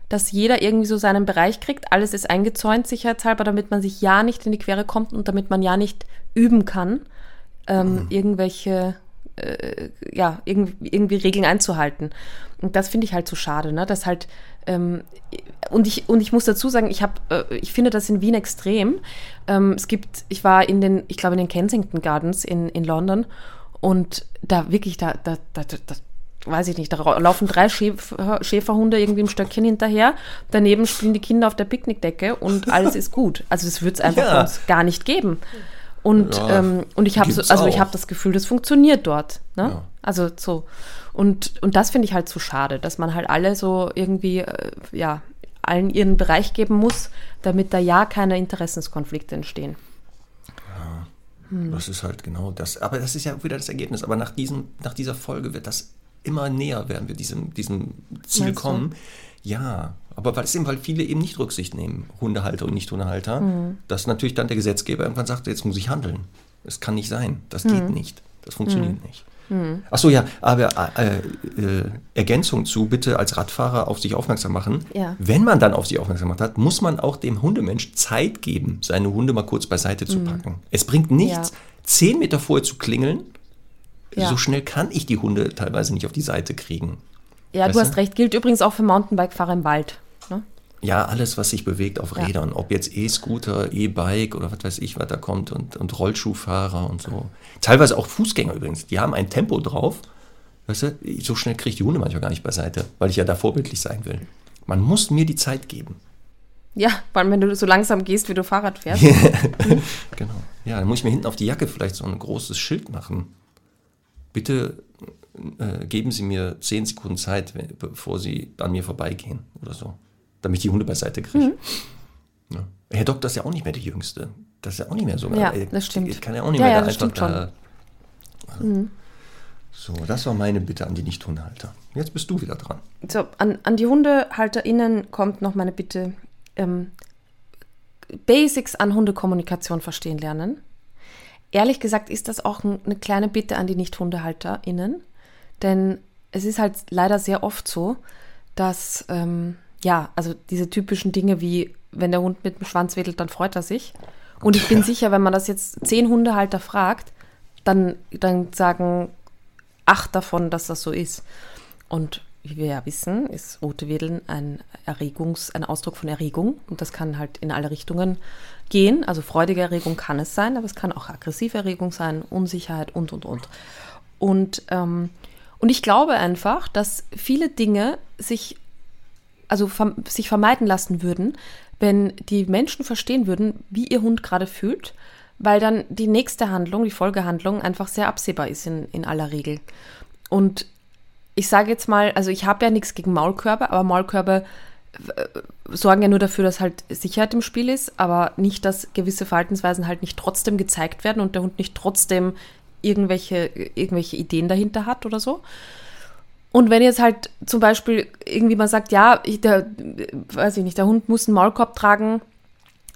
dass jeder irgendwie so seinen Bereich kriegt, alles ist eingezäunt sicherheitshalber, damit man sich ja nicht in die Quere kommt und damit man ja nicht üben kann, ähm, irgendwelche äh, ja, irgendwie, irgendwie Regeln einzuhalten. Und das finde ich halt so schade, ne? Dass halt, ähm, und ich, und ich muss dazu sagen, ich habe, äh, ich finde das in Wien extrem. Ähm, es gibt, ich war in den, ich glaube in den Kensington Gardens in, in London Und da wirklich, da, da, da, da weiß ich nicht, da laufen drei Schäfer, Schäferhunde irgendwie im Stöckchen hinterher. Daneben spielen die Kinder auf der Picknickdecke und alles ist gut. Also das wird es einfach Ja. bei uns gar nicht geben. Und, Ja, ähm, und ich habe so, also ich auch. habe das Gefühl, das funktioniert dort. Ne? Ja. Also so. Und, und das finde ich halt so schade, dass man halt alle so irgendwie, äh, ja, allen ihren Bereich geben muss, damit da ja keine Interessenskonflikte entstehen. Das ist halt genau das. Aber das ist ja wieder das Ergebnis. Aber nach, diesem, nach dieser Folge wird das immer näher, werden wir diesem, diesem Ziel Meinst du? Ja, aber weil es eben, weil viele eben nicht Rücksicht nehmen, Hundehalter und Nicht-Hundehalter, Mhm. dass natürlich dann der Gesetzgeber irgendwann sagt, jetzt muss ich handeln. Das kann nicht sein. Das Mhm. geht nicht. Das funktioniert nicht. Ach so, ja, aber äh, äh, Ergänzung zu, bitte als Radfahrer auf sich aufmerksam machen. Ja. Wenn man dann auf sich aufmerksam gemacht hat, muss man auch dem Hundemensch Zeit geben, seine Hunde mal kurz beiseite zu packen. Es bringt nichts, Ja. zehn Meter vorher zu klingeln. Ja. So schnell kann ich die Hunde teilweise nicht auf die Seite kriegen. Ja, Weißt du hast recht. Gilt übrigens auch für Mountainbike-Fahrer im Wald. Ne? Ja, alles, was sich bewegt auf Ja. Rädern, ob jetzt E-Scooter, E-Bike oder was weiß ich, was da kommt und, und Rollschuhfahrer und so. Teilweise auch Fußgänger übrigens, die haben ein Tempo drauf. Weißt du, so schnell kriege ich die Hunde manchmal gar nicht beiseite, weil ich ja da vorbildlich sein will. Man muss mir die Zeit geben. Ja, vor allem wenn du so langsam gehst, wie du Fahrrad fährst. Genau. Ja, dann muss ich mir hinten auf die Jacke vielleicht so ein großes Schild machen. Bitte äh, geben Sie mir zehn Sekunden Zeit, wenn- bevor Sie an mir vorbeigehen oder so, damit ich die Hunde beiseite kriege. Mhm. Ja. Herr Doktor ist ja auch nicht mehr der Jüngste. Das ist ja auch nicht mehr so. Ja, Er- das stimmt. Kann ja auch nicht Ja, mehr ja, da das einfach da. So, das war meine Bitte an die Nicht-Hundehalter. Jetzt bist du wieder dran. So, an, an die HundehalterInnen kommt noch meine Bitte. Ähm, Basics an Hundekommunikation verstehen lernen. Ehrlich gesagt ist das auch ein, eine kleine Bitte an die Nicht-HundehalterInnen, denn es ist halt leider sehr oft so, dass, ähm, ja, also diese typischen Dinge wie, wenn der Hund mit dem Schwanz wedelt, dann freut er sich. Und ich bin sicher, wenn man das jetzt zehn Hundehalter fragt, dann, dann sagen acht davon, dass das so ist. Und wie wir ja wissen, ist rote Wedeln ein Erregungs, ein Ausdruck von Erregung und das kann halt in alle Richtungen gehen. Also freudige Erregung kann es sein, aber es kann auch aggressive Erregung sein, Unsicherheit und und und. Und ähm, und ich glaube einfach, dass viele Dinge sich also verm sich vermeiden lassen würden, wenn die Menschen verstehen würden, wie ihr Hund gerade fühlt, weil dann die nächste Handlung, die Folgehandlung einfach sehr absehbar ist in, in aller Regel. Und ich sage jetzt mal, also ich habe ja nichts gegen Maulkörbe, aber Maulkörbe äh, sorgen ja nur dafür, dass halt Sicherheit im Spiel ist, aber nicht, dass gewisse Verhaltensweisen halt nicht trotzdem gezeigt werden und der Hund nicht trotzdem irgendwelche, irgendwelche Ideen dahinter hat oder so. Und wenn jetzt halt zum Beispiel irgendwie man sagt, ja, ich, der, weiß ich nicht, der Hund muss einen Maulkorb tragen,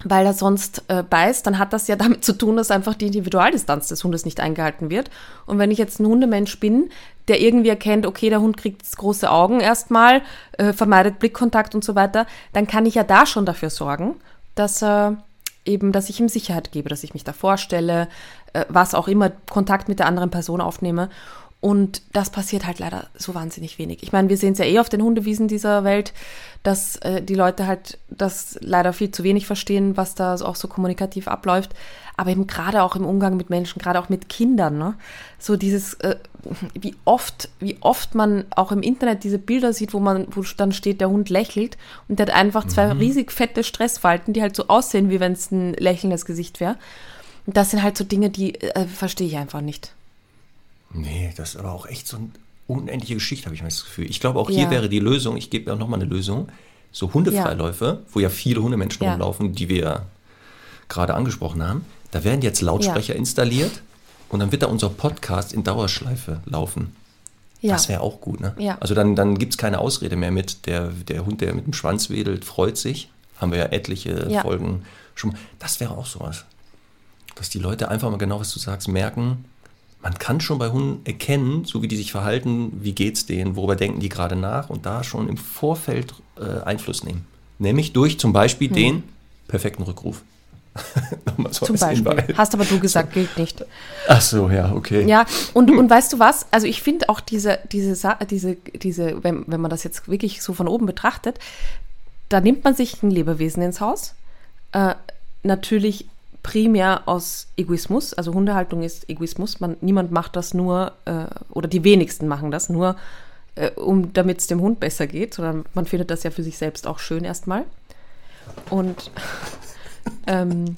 weil er sonst äh, beißt, dann hat das ja damit zu tun, dass einfach die Individualdistanz des Hundes nicht eingehalten wird. Und wenn ich jetzt ein Hundemensch bin, der irgendwie erkennt, okay, der Hund kriegt große Augen erstmal, äh, vermeidet Blickkontakt und so weiter, dann kann ich ja da schon dafür sorgen, dass er eben, dass ich ihm Sicherheit gebe, dass ich mich da vorstelle, äh, was auch immer, Kontakt mit der anderen Person aufnehme. Und das passiert halt leider so wahnsinnig wenig. Ich meine, wir sehen es ja eh auf den Hundewiesen dieser Welt, dass äh, die Leute halt das leider viel zu wenig verstehen, was da auch so kommunikativ abläuft. Aber eben gerade auch im Umgang mit Menschen, gerade auch mit Kindern, ne? So dieses, äh, wie oft, wie oft man auch im Internet diese Bilder sieht, wo man, wo dann steht, der Hund lächelt und der hat einfach zwei riesig fette Stressfalten, die halt so aussehen, wie wenn es ein lächelndes Gesicht wäre. Und das sind halt so Dinge, die äh, verstehe ich einfach nicht. Nee, das ist aber auch echt so eine unendliche Geschichte, habe ich mal das Gefühl. Ich glaube, auch Ja. hier wäre die Lösung, ich gebe ja nochmal eine Lösung, so Hundefreiläufe, wo ja viele Hundemenschen Ja. rumlaufen, die wir ja gerade angesprochen haben. Da werden jetzt Lautsprecher installiert und dann wird da unser Podcast in Dauerschleife laufen. Ja. Das wäre auch gut, ne? Ja. Also dann, dann gibt es keine Ausrede mehr mit, der, der Hund, der mit dem Schwanz wedelt, freut sich. Haben wir ja etliche Ja. Folgen schon mal. Das wäre auch sowas. Dass die Leute einfach mal genau, was du sagst, merken, man kann schon bei Hunden erkennen, so wie die sich verhalten, wie geht's denen, worüber denken die gerade nach und da schon im Vorfeld äh, Einfluss nehmen. Nämlich durch zum Beispiel den perfekten Rückruf. Nochmal so Zum Beispiel. Hinweis. Hast aber du gesagt, gilt nicht. Ach so, ja, okay. Ja, und, und weißt du was? Also ich finde auch diese, diese, diese, diese, wenn, wenn man das jetzt wirklich so von oben betrachtet, da nimmt man sich ein Lebewesen ins Haus. Äh, natürlich primär aus Egoismus. Also Hundehaltung ist Egoismus. Man, niemand macht das nur, äh, oder die wenigsten machen das nur, äh, um damit es dem Hund besser geht, sondern man findet das ja für sich selbst auch schön erstmal. Und ähm,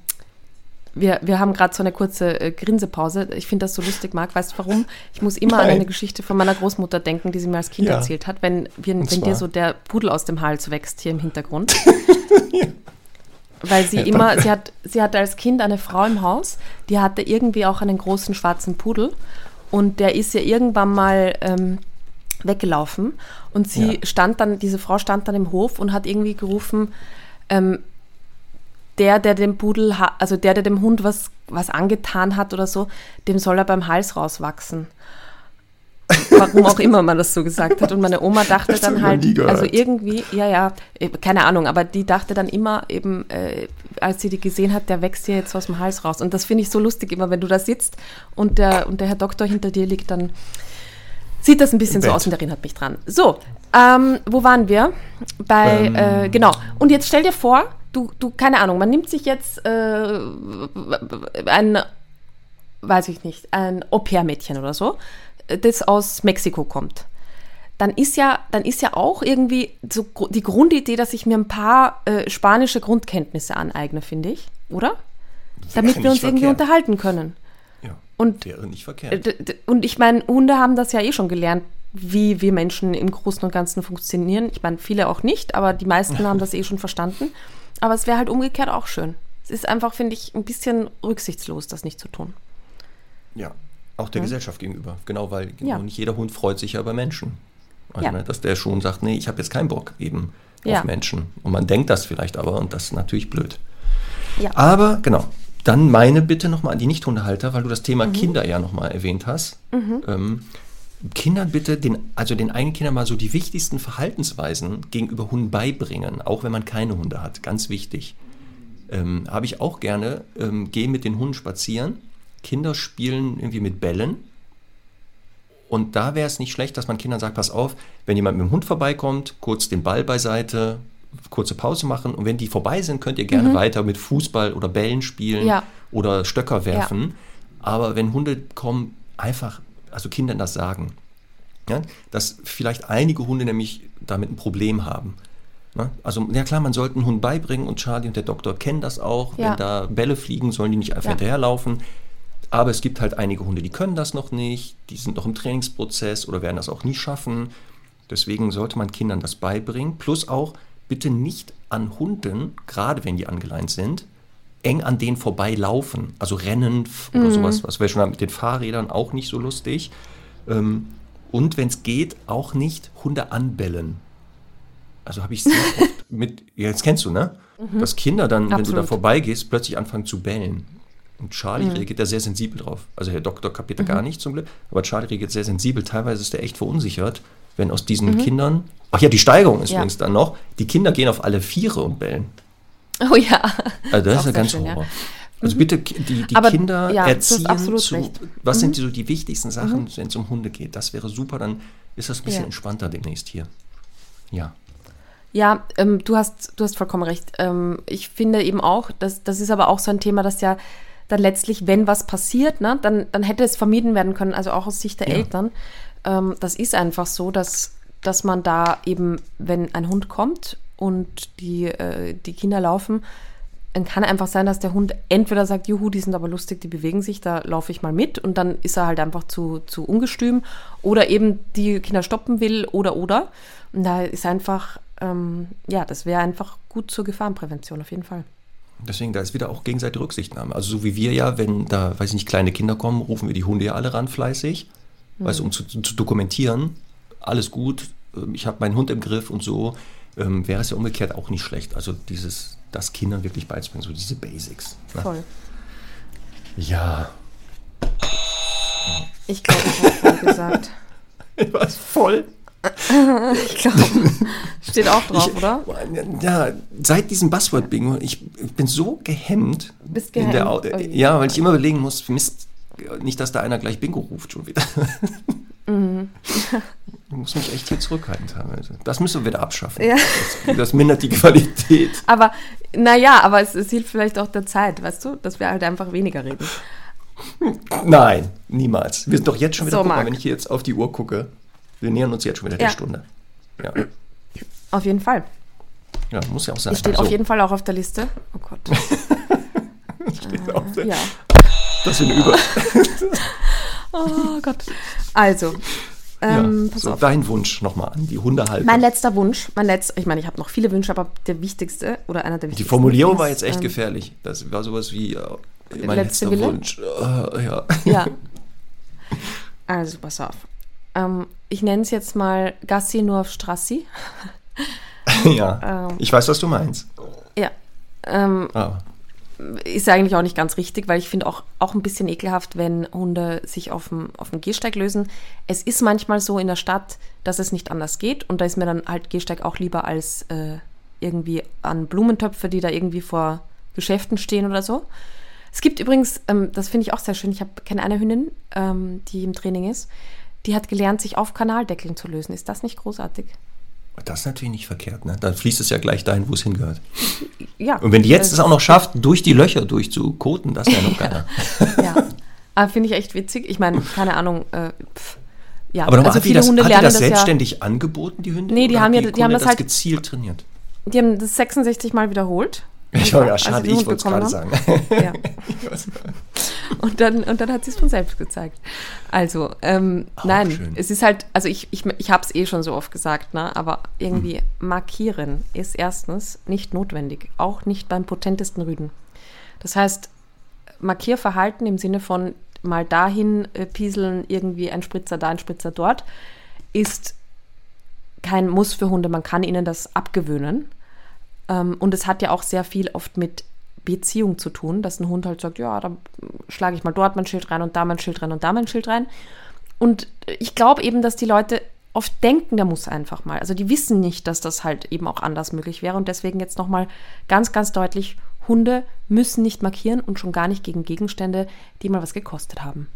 wir, wir haben gerade so eine kurze äh, Grinsepause. Ich finde das so lustig, Marc. Weißt du warum? Ich muss immer Nein. an eine Geschichte von meiner Großmutter denken, die sie mir als Kind ja. erzählt hat, wenn, wenn, wenn dir so der Pudel aus dem Hals wächst hier im Hintergrund. ja. Weil sie ja, immer, sie hat, sie hatte als Kind eine Frau im Haus, die hatte irgendwie auch einen großen schwarzen Pudel und der ist ja irgendwann mal ähm, weggelaufen und sie stand dann, diese Frau stand dann im Hof und hat irgendwie gerufen, ähm, der, der dem Pudel, also der, der dem Hund was, was angetan hat oder so, dem soll er beim Hals rauswachsen. Warum auch immer man das so gesagt hat. Und meine Oma dachte das dann halt, also irgendwie, ja, ja, äh, keine Ahnung, aber die dachte dann immer eben, äh, als sie die gesehen hat, der wächst dir jetzt aus dem Hals raus. Und das finde ich so lustig immer, wenn du da sitzt und der, und der Herr Doktor hinter dir liegt, dann sieht das ein bisschen so aus und erinnert mich dran. So, ähm, wo waren wir? Bei, ähm. äh, genau. Und jetzt stell dir vor, du, du, keine Ahnung, man nimmt sich jetzt äh, ein, weiß ich nicht, ein Au-pair-Mädchen oder so, das aus Mexiko kommt. Dann ist ja, dann ist ja auch irgendwie so die Grundidee, dass ich mir ein paar äh, spanische Grundkenntnisse aneigne, finde ich, oder? Damit wir uns verkehrt. irgendwie unterhalten können. Ja, und, wäre nicht verkehrt. Und ich meine, Hunde haben das ja eh schon gelernt, wie wir Menschen im Großen und Ganzen funktionieren. Ich meine, viele auch nicht, aber die meisten haben das eh schon verstanden. Aber es wäre halt umgekehrt auch schön. Es ist einfach, finde ich, ein bisschen rücksichtslos, das nicht zu tun. Ja, auch der ja. Gesellschaft gegenüber. Genau, weil genau, ja. nicht jeder Hund freut sich ja bei Menschen. Also, ja. ne, dass der schon sagt, nee, ich habe jetzt keinen Bock eben auf Menschen. Und man denkt das vielleicht aber und das ist natürlich blöd. Ja. Aber genau, dann meine Bitte nochmal an die Nichthundehalter, weil du das Thema mhm. Kinder ja nochmal erwähnt hast. Mhm. Ähm, Kindern bitte, den, also den eigenen Kindern mal so die wichtigsten Verhaltensweisen gegenüber Hunden beibringen, auch wenn man keine Hunde hat. Ganz wichtig. Ähm, Habe ich auch gerne, ähm, gehe mit den Hunden spazieren. Kinder spielen irgendwie mit Bällen. Und da wäre es nicht schlecht, dass man Kindern sagt, pass auf, wenn jemand mit dem Hund vorbeikommt, kurz den Ball beiseite, kurze Pause machen. Und wenn die vorbei sind, könnt ihr gerne mhm. weiter mit Fußball oder Bällen spielen ja. oder Stöcker werfen. Ja. Aber wenn Hunde kommen, einfach also Kindern das sagen. Ja? Dass vielleicht einige Hunde nämlich damit ein Problem haben. Ne? Also, ja klar, man sollte einen Hund beibringen und Charlie und der Doktor kennen das auch. Ja. Wenn da Bälle fliegen, sollen die nicht einfach ja. hinterherlaufen. Aber es gibt halt einige Hunde, die können das noch nicht, die sind noch im Trainingsprozess oder werden das auch nie schaffen. Deswegen sollte man Kindern das beibringen. Plus auch bitte nicht an Hunden, gerade wenn die angeleint sind, eng an denen vorbeilaufen, also rennen oder mhm. sowas, was wir schon mit den Fahrrädern auch nicht so lustig. Ähm, und wenn es geht, auch nicht Hunde anbellen. Also habe ich sehr oft mit, jetzt kennst du, ne? Mhm. Dass Kinder dann, Absolut. wenn du da vorbeigehst, plötzlich anfangen zu bellen. Und Charlie mhm. reagiert da sehr sensibel drauf. Also Herr Doktor kapiert da mhm. gar nicht zum Glück, aber Charlie reagiert sehr sensibel. Teilweise ist er echt verunsichert, wenn aus diesen mhm. Kindern, ach ja, die Steigerung ist ja. übrigens dann noch, die Kinder gehen auf alle Viere und bellen. Oh ja. Also das ist ja ganz schön, Horror. Ja. Also mhm. bitte die, die Aber, Kinder ja, erziehen zu, recht. was mhm. sind die, so die wichtigsten Sachen, mhm. wenn es um Hunde geht. Das wäre super, dann ist das ein bisschen ja. entspannter demnächst hier. Ja. Ja, ähm, du, hast, du hast vollkommen recht. Ähm, ich finde eben auch, dass, das ist aber auch so ein Thema, das ja dann letztlich, wenn was passiert, ne, dann, dann hätte es vermieden werden können, also auch aus Sicht der ja. Eltern. Ähm, das ist einfach so, dass, dass man da eben, wenn ein Hund kommt und die, äh, die Kinder laufen, dann kann einfach sein, dass der Hund entweder sagt, juhu, die sind aber lustig, die bewegen sich, da laufe ich mal mit und dann ist er halt einfach zu, zu ungestüm oder eben die Kinder stoppen will oder oder. Und da ist einfach, ähm, ja, das wäre einfach gut zur Gefahrenprävention auf jeden Fall. Deswegen, da ist wieder auch gegenseitige Rücksichtnahme. Also so wie wir ja, wenn da, weiß ich nicht, kleine Kinder kommen, rufen wir die Hunde ja alle ran fleißig, mhm. weißt, um zu, zu dokumentieren, alles gut, ähm, ich habe meinen Hund im Griff und so ähm, wäre es ja umgekehrt auch nicht schlecht. Also dieses, das Kindern wirklich beizubringen, so diese Basics. Ne? Voll. Ja. Ich glaube, ich habe voll gesagt. Was voll? ich glaube, steht auch drauf, ich, oder? Ja, seit diesem Buzzword-Bingo, ich, ich, bin so gehemmt. Bist gehemmt? Der, ja, weil ich immer überlegen muss, Mist, nicht, dass da einer gleich Bingo ruft schon wieder. Mhm. Ich muss mich echt hier zurückhalten teilweise. Das müssen wir wieder abschaffen. Ja. Das, das, mindert die Qualität. Aber Naja, aber es, es hilft vielleicht auch der Zeit, weißt du, dass wir halt einfach weniger reden. Nein, niemals. Wir sind doch jetzt schon wieder, So, guck mal, wenn ich hier jetzt auf die Uhr gucke, wir nähern uns jetzt schon wieder der Ja. Stunde. Ja, Auf jeden Fall. ja muss ja auch sein. Ich steht So, auf jeden Fall auch auf der Liste. Oh Gott. steht auf der- Ja. Das sind über. Oh Gott. Also, ähm, ja. pass so, auf. dein Wunsch nochmal an die Hundehalter. Mein letzter Wunsch, mein letzter, ich meine, ich habe noch viele Wünsche, aber der wichtigste oder einer der die wichtigsten. Formulierung ist, war jetzt echt ähm, gefährlich. Das war sowas wie äh, mein Letzte letzter Wille? Wunsch. Äh, ja. Ja. Also, pass auf. Ähm, ich nenne es jetzt mal Gassi nur auf Strassi. ja. Ähm. Ich weiß, was du meinst. Ja. Ähm, Ah. Ist eigentlich auch nicht ganz richtig, weil ich finde auch, auch ein bisschen ekelhaft, wenn Hunde sich auf dem, auf dem Gehsteig lösen. Es ist manchmal so in der Stadt, dass es nicht anders geht und da ist mir dann halt Gehsteig auch lieber als äh, irgendwie an Blumentöpfe, die da irgendwie vor Geschäften stehen oder so. Es gibt übrigens, ähm, das finde ich auch sehr schön, ich habe kenne eine Hündin, ähm, die im Training ist, die hat gelernt, sich auf Kanaldeckeln zu lösen. Ist das nicht großartig? Das ist natürlich nicht verkehrt, ne? Dann fließt es ja gleich dahin, wo es hingehört. Ja. Und wenn die jetzt das- es auch noch schafft, durch die Löcher durchzukoten, das wäre noch geiler. Ja, aber finde ich echt witzig. Ich meine, keine Ahnung. Äh, ja, Aber nochmal, also hat die viele das, Hunde hat die das das ja. selbstständig angeboten, die Hündin? Nee, die haben ja- die haben Kunde das halt- gezielt trainiert. Die haben das 66 Mal wiederholt. Ich war ja schade, ich wollte es gerade sagen. Ja. Und dann, und dann hat sie es von selbst gezeigt. Also, ähm, nein, schön. es ist halt, also ich, ich, ich habe es eh schon so oft gesagt, ne? aber irgendwie Hm. markieren ist erstens nicht notwendig, auch nicht beim potentesten Rüden. Das heißt, Markierverhalten im Sinne von mal dahin äh, pieseln, irgendwie ein Spritzer da, ein Spritzer dort, ist kein Muss für Hunde. Man kann ihnen das abgewöhnen. Ähm, und es hat ja auch sehr viel oft mit Beziehung zu tun, dass ein Hund halt sagt, ja, da schlage ich mal dort mein Schild rein und da mein Schild rein und da mein Schild rein. Und ich glaube eben, dass die Leute oft denken, der muss einfach mal. Also die wissen nicht, dass das halt eben auch anders möglich wäre. Und deswegen jetzt nochmal ganz, ganz deutlich, Hunde müssen nicht markieren und schon gar nicht gegen Gegenstände, die mal was gekostet haben.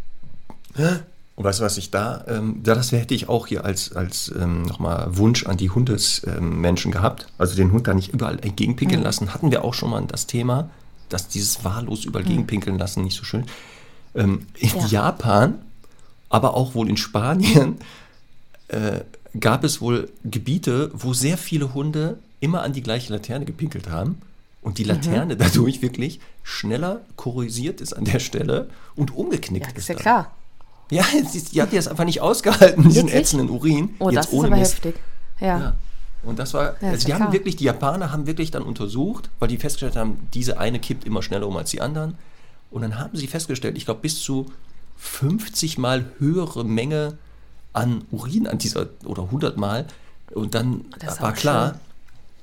Und weißt du, was ich da, ähm, da das hätte ich auch hier als, als ähm, nochmal Wunsch an die Hundesmenschen gehabt. Also den Hund da nicht überall entgegenpinkeln Mhm. lassen. Hatten wir auch schon mal das Thema, dass dieses wahllos überall gegenpinkeln lassen nicht so schön. Ähm, in Mhm. Ja. Japan, aber auch wohl in Spanien, äh, gab es wohl Gebiete, wo sehr viele Hunde immer an die gleiche Laterne gepinkelt haben und Mhm. die Laterne dadurch wirklich schneller korrosiert ist an der Stelle und umgeknickt Ja, ist. ist ja dann. klar. Ja, sie, die hat die das einfach nicht ausgehalten, diesen Wirklich? ätzenden Urin. Oh, jetzt das ist ohne aber Mist. heftig. Ja. Ja. Und das war, Ja, ist also die haben wirklich, die Japaner haben wirklich dann untersucht, weil die festgestellt haben, diese eine kippt immer schneller um als die anderen. Und dann haben sie festgestellt, ich glaube, bis zu 50 mal höhere Menge an Urin an dieser, oder 100 mal. Und dann ist war klar, schön.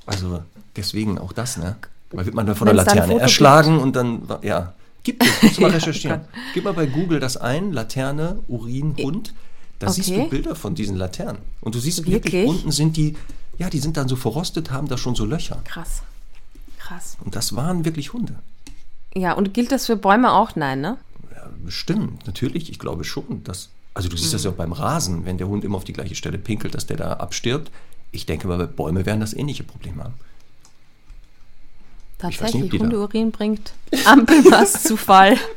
also deswegen auch das, ne? Weil wird man dann von der Wenn's ein Laterne erschlagen und dann, war- ja. Gib das, musst du mal Ja, recherchieren. Gott. Gib mal bei Google das ein, Laterne, Urin, Hund. Da siehst Okay. du Bilder von diesen Laternen. Und du siehst wirklich, Wirklich? unten sind die, ja, die sind dann so verrostet, haben da schon so Löcher. Krass. Krass. Und das waren wirklich Hunde. Ja, und gilt das für Bäume auch? Nein, ne? Ja, bestimmt, natürlich, ich glaube schon. Dass, also du siehst Mhm. das ja auch beim Rasen, wenn der Hund immer auf die gleiche Stelle pinkelt, dass der da abstirbt. Ich denke mal, bei Bäume werden das ähnliche Probleme haben. Nicht, Tatsächlich, Hundeurin bringt Ampelmastzufall.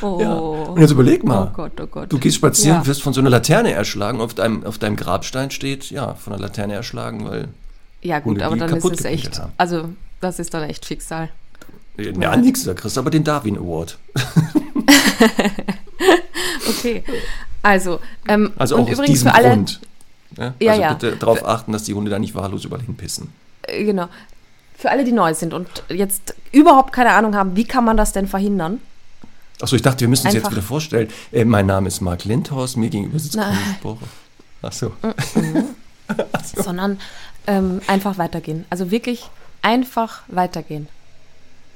Oh. Ja. Und jetzt überleg mal. Oh Gott, oh Gott. Du gehst spazieren, Ja. wirst von so einer Laterne erschlagen, auf deinem, auf deinem Grabstein steht, ja, von einer Laterne erschlagen, weil, Ja, gut, Hunde, aber dann ist es echt. haben. Also, das ist dann echt Schicksal. ja, nix, da kriegst du aber den Darwin Award. Okay. Also, ähm, Also und auch aus übrigens diesem für alle. Grund. Ja, Ja, also ja. bitte darauf achten, dass die Hunde da nicht wahllos überall hinpissen. Äh, Genau. Für alle, die neu sind und jetzt überhaupt keine Ahnung haben, wie kann man das denn verhindern? Achso, ich dachte, wir müssen uns jetzt wieder vorstellen. Äh, mein Name ist Marc Lindhorst, mir gegenüber sitzt. Conny Sporer. Achso. Sondern ähm, einfach weitergehen. Also wirklich einfach weitergehen.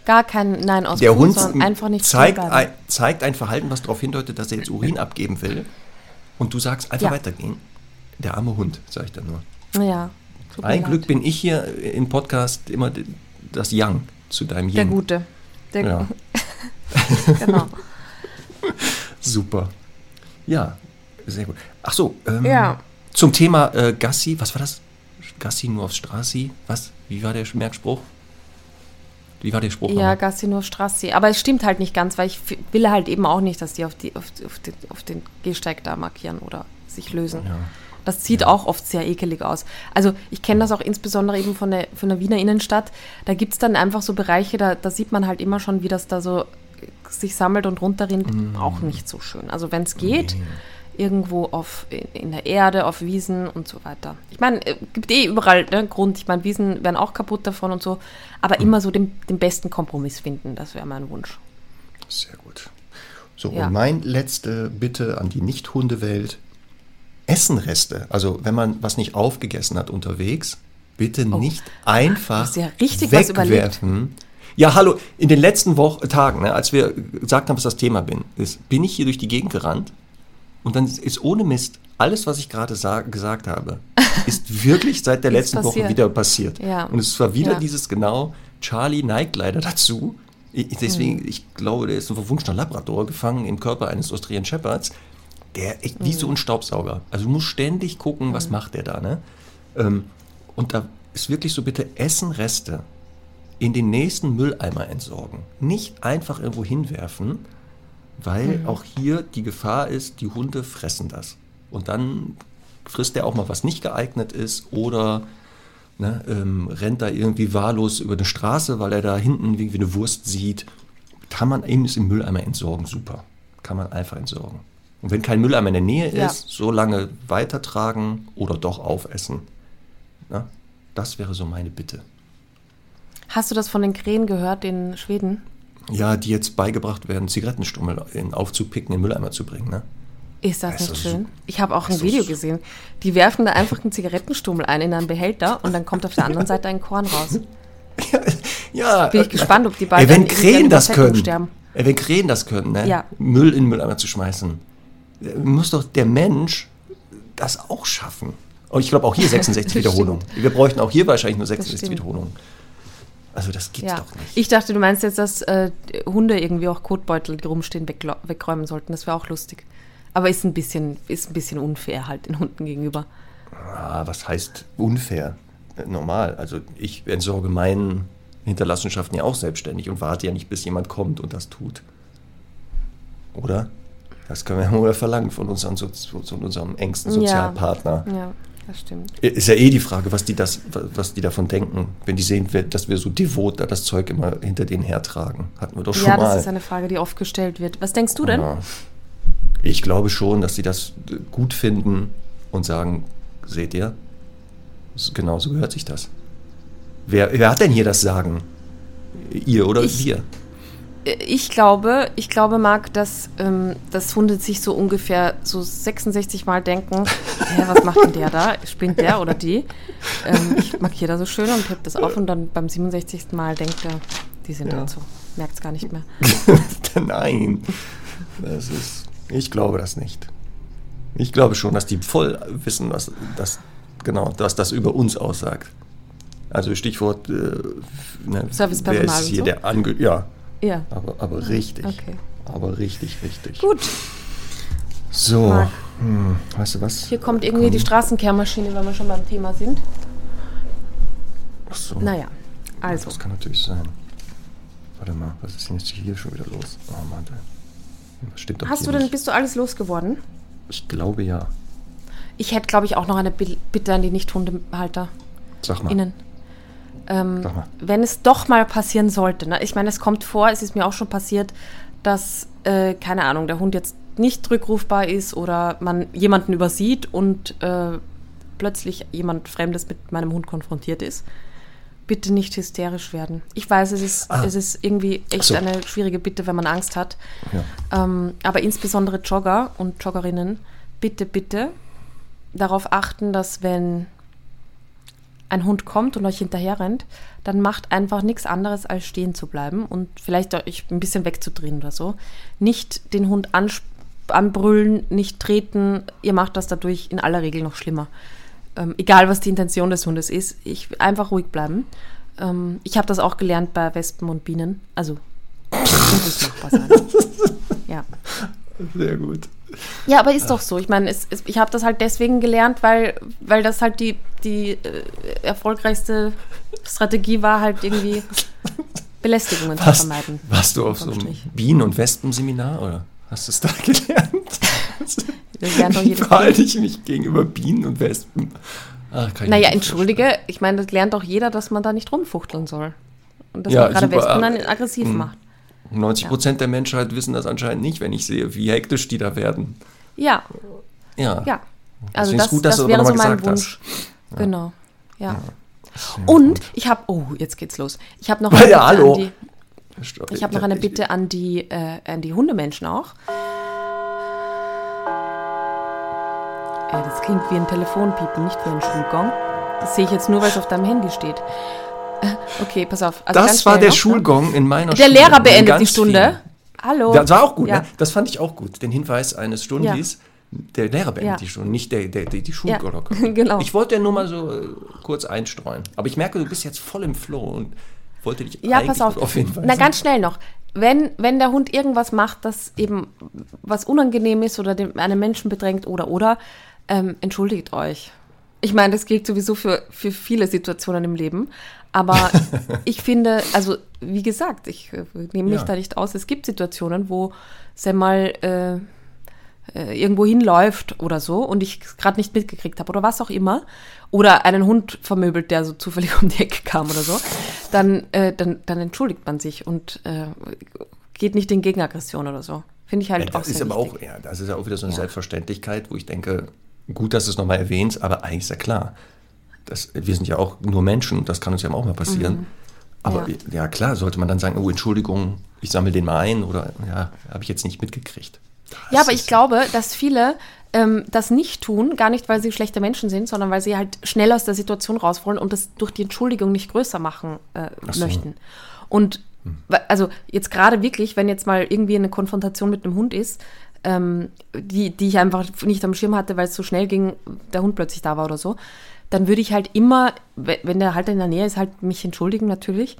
Gar kein Nein aus Der Hund sondern einfach nicht zeigt ein, zeigt ein Verhalten, was darauf hindeutet, dass er jetzt Urin abgeben will. Und du sagst einfach Ja. weitergehen. Der arme Hund, sag ich dann nur. Ja. Mir Ein leid. Glück bin ich hier im Podcast immer das Yang zu deinem Der Yin. Gute. Der, Ja. Genau. Super. Ja, sehr gut. Ach so, ähm, Ja. zum Thema äh, Gassi, was war das? Gassi nur aufs Strassi? Was? Wie war der Merkspruch? Wie war der Spruch? Ja? Gassi nur Strassi. Aber es stimmt halt nicht ganz, weil ich will halt eben auch nicht, dass die auf, die, auf, auf, den, auf den Gehsteig da markieren oder sich lösen. Ja. Das sieht auch oft sehr ekelig aus. Also ich kenne das auch insbesondere eben von der, von der Wiener Innenstadt. Da gibt es dann einfach so Bereiche, da, da sieht man halt immer schon, wie das da so sich sammelt und runterrinnt. Auch nicht so schön. Also wenn es geht, irgendwo auf, in, in der Erde, auf Wiesen und so weiter. Ich meine, es gibt eh überall ne, Grund. Ich meine, Wiesen werden auch kaputt davon und so. Aber immer so den, den besten Kompromiss finden. Das wäre mein Wunsch. Sehr gut. So, Ja. und mein letzte Bitte an die Nicht-Hundewelt. Essenreste. Also, wenn man was nicht aufgegessen hat unterwegs, bitte nicht einfach Oh. ja wegwerfen. Ja, hallo, in den letzten Wochen, Tagen, ne, als wir gesagt haben, was das Thema bin, ist, bin ich hier durch die Gegend gerannt und dann ist ohne Mist alles, was ich gerade sa- gesagt habe, ist wirklich seit der letzten Woche wieder passiert. Ja. Und es war wieder Ja. dieses genau, Charlie neigt leider dazu. Ich, deswegen, ich glaube, der ist ein verwunschener Labrador gefangen im Körper eines Austrian Shepherds. Der echt wie so ein Staubsauger. Also du musst ständig gucken, was macht der da, ne? Ähm, und da ist wirklich so bitte Essenreste in den nächsten Mülleimer entsorgen. Nicht einfach irgendwo hinwerfen, weil auch hier die Gefahr ist, die Hunde fressen das. Und dann frisst der auch mal, was nicht geeignet ist oder ne, ähm, rennt da irgendwie wahllos über eine Straße, weil er da hinten irgendwie eine Wurst sieht. Kann man eben im Mülleimer entsorgen, super. Kann man einfach entsorgen. Und wenn kein Mülleimer in der Nähe Ja. ist, so lange weitertragen oder doch aufessen. Na, das wäre so meine Bitte. Hast du das von den Krähen gehört in Schweden? Ja, die jetzt beigebracht werden, Zigarettenstummel in aufzupicken, in den Mülleimer zu bringen. Ne? Ist das Das nicht ist schön? so- Ich habe auch ein ist Video so- gesehen. Die werfen da einfach einen Zigarettenstummel ein in einen Behälter und dann kommt auf der anderen Seite ein Korn raus. Ja, Bin ich gespannt, ob die beiden Ey, wenn Krähen das können, sterben. ey, wenn Krähen das können, ne? Ja. Müll in den Mülleimer zu schmeißen, muss doch der Mensch das auch schaffen. Und ich glaube auch hier 66 Das Wiederholungen. Wir bräuchten auch hier wahrscheinlich nur 66 stimmt. Wiederholungen. Also das gibt's Ja. doch nicht. Ich dachte, du meinst jetzt, dass äh, Hunde irgendwie auch Kotbeutel, die rumstehen, wegräumen sollten. Das wäre auch lustig. Aber ist ein bisschen, ist ein bisschen unfair halt den Hunden gegenüber. Ah, was heißt unfair? Äh, Normal. Also ich entsorge meinen Hinterlassenschaften ja auch selbstständig und warte ja nicht, bis jemand kommt und das tut. Oder? Das können wir ja wohl verlangen von unserem, so, von unserem engsten Sozialpartner. Ja, das stimmt. Ist ja eh die Frage, was die, das, was die davon denken, wenn die sehen, dass wir so devot da das Zeug immer hinter denen hertragen. Hatten wir doch schon Ja, mal. das ist eine Frage, die oft gestellt wird. Was denkst du denn? Ja. Ich glaube schon, dass sie das gut finden und sagen, seht ihr, s- genau so gehört sich das. Wer, wer hat denn hier das Sagen? Ihr oder Ich. wir? Ich glaube, ich glaube, Marc, dass, ähm, dass Hunde sich so ungefähr so 66 Mal denken, Hä, was macht denn der da? Spinnt der oder die? Ähm, ich markiere da so schön und heb das auf und dann beim 67. Mal denkt er, die sind Ja. halt so. Merkt es gar nicht mehr. Nein, das ist, ich glaube das nicht. Ich glaube schon, dass die voll wissen, was das, genau, was das über uns aussagt. Also Stichwort äh, ne, Servicepersonal wer ist hier so? der Ange ja, Ja, aber, aber richtig. okay. Aber richtig, richtig. Gut. So, hm, weißt du was? Hier kommt irgendwie die Straßenkehrmaschine, wenn wir schon beim Thema sind. Ach so. Naja, also. Das kann natürlich sein. Warte mal, was ist denn jetzt hier schon wieder los? Oh Mann, das stimmt doch Hast du denn, nicht. bist du alles losgeworden? Ich glaube ja. Ich hätte, glaube ich, auch noch eine Bi- Bitte an die Nicht-Hundehalter. Sag mal. Innen. Ähm, wenn es doch mal passieren sollte, ne? ich meine, es kommt vor, es ist mir auch schon passiert, dass, äh, keine Ahnung, der Hund jetzt nicht rückrufbar ist oder man jemanden übersieht und äh, plötzlich jemand Fremdes mit meinem Hund konfrontiert ist. Bitte nicht hysterisch werden. Ich weiß, es ist, Ah. es ist irgendwie echt so. eine schwierige Bitte, wenn man Angst hat. Ja. Ähm, aber insbesondere Jogger und Joggerinnen, bitte, bitte darauf achten, dass wenn ein Hund kommt und euch hinterher rennt, dann macht einfach nichts anderes, als stehen zu bleiben und vielleicht euch ein bisschen wegzudrehen oder so. Nicht den Hund anbrüllen, nicht treten. Ihr macht das dadurch in aller Regel noch schlimmer. Ähm, egal, was die Intention des Hundes ist, ich, einfach ruhig bleiben. Ähm, ich habe das auch gelernt bei Wespen und Bienen. Also, muss es machbar sein. Ja. Sehr gut. Ja, aber ist doch so. Ich meine, es, es, ich habe das halt deswegen gelernt, weil, weil das halt die, die äh, erfolgreichste Strategie war, halt irgendwie Belästigungen zu Warst, vermeiden. warst du auf so einem. Bienen- und Wespenseminar oder hast du es da gelernt? Wie verhalte ich mich gegenüber Bienen und Wespen? Ach, ich Naja, entschuldige, ich meine, das lernt doch jeder, dass man da nicht rumfuchteln soll. Und dass Ja, man gerade Wespen dann aggressiv Mhm. macht. 90 Prozent der Menschheit wissen das anscheinend nicht, wenn ich sehe, wie hektisch die da werden. Ja, Ja. ja. Also Deswegen das, ist gut, dass das du wäre so mein gesagt Wunsch. Genau. Ja. Und ich habe, oh, jetzt geht's los. Ich habe noch Ja, eine Bitte hallo. an die, ich habe noch eine Bitte an die, äh, an die Hundemenschen auch. Das klingt wie ein Telefonpiepen, nicht wie ein Schulgong. Das sehe ich jetzt nur, weil es auf deinem Handy steht. Okay, pass auf. Also Das war der noch, ne? Schulgong in meiner Der Schule. Lehrer In beendet die Stunde. Hallo. vielen. Das war auch gut, Ja. ne? Das fand ich auch gut. Den Hinweis eines Stundis. Der Lehrer beendet Ja. die Stunde, nicht der, der, der die Schulglocke. genau. Ich wollte ja nur mal so äh, kurz einstreuen. Aber ich merke, du bist jetzt voll im Flow und wollte dich Ja, pass auf. darauf hinweisen. Na, ganz schnell noch. Wenn, wenn der Hund irgendwas macht, das eben was unangenehm ist oder den, einen Menschen bedrängt oder oder, ähm, entschuldigt euch. Ich meine, das gilt sowieso für, für viele Situationen im Leben. Aber ich finde, also wie gesagt, ich äh, nehme mich Ja. da nicht aus. Es gibt Situationen, wo es mal äh, äh, irgendwo hinläuft oder so und ich gerade nicht mitgekriegt habe oder was auch immer oder einen Hund vermöbelt, der so zufällig um die Ecke kam oder so, dann, äh, dann, dann entschuldigt man sich und geht nicht in Gegenaggression oder so. Finde ich halt Ja, auch das ist sehr aber wichtig. auch, ja, das ist ja auch wieder so eine Ja. Selbstverständlichkeit, wo ich denke, gut, dass du es nochmal erwähnst, aber eigentlich ist ja klar. Das, wir sind ja auch nur Menschen, das kann uns ja auch mal passieren. Aber ja. Mhm. Ja. klar, sollte man dann sagen, oh, Entschuldigung, ich sammle den mal ein oder ja, habe ich jetzt nicht mitgekriegt. Das Ja, aber ich glaube, dass viele ähm, das nicht tun, gar nicht, weil sie schlechte Menschen sind, sondern weil sie halt schnell aus der Situation raus wollen und das durch die Entschuldigung nicht größer machen äh, so. möchten. Und wa- also jetzt gerade wirklich, wenn jetzt mal irgendwie eine Konfrontation mit einem Hund ist, ähm, die, die ich einfach nicht am Schirm hatte, weil es so schnell ging, der Hund plötzlich da war oder so, dann würde ich halt immer, we- wenn der halt in der Nähe ist, halt mich entschuldigen natürlich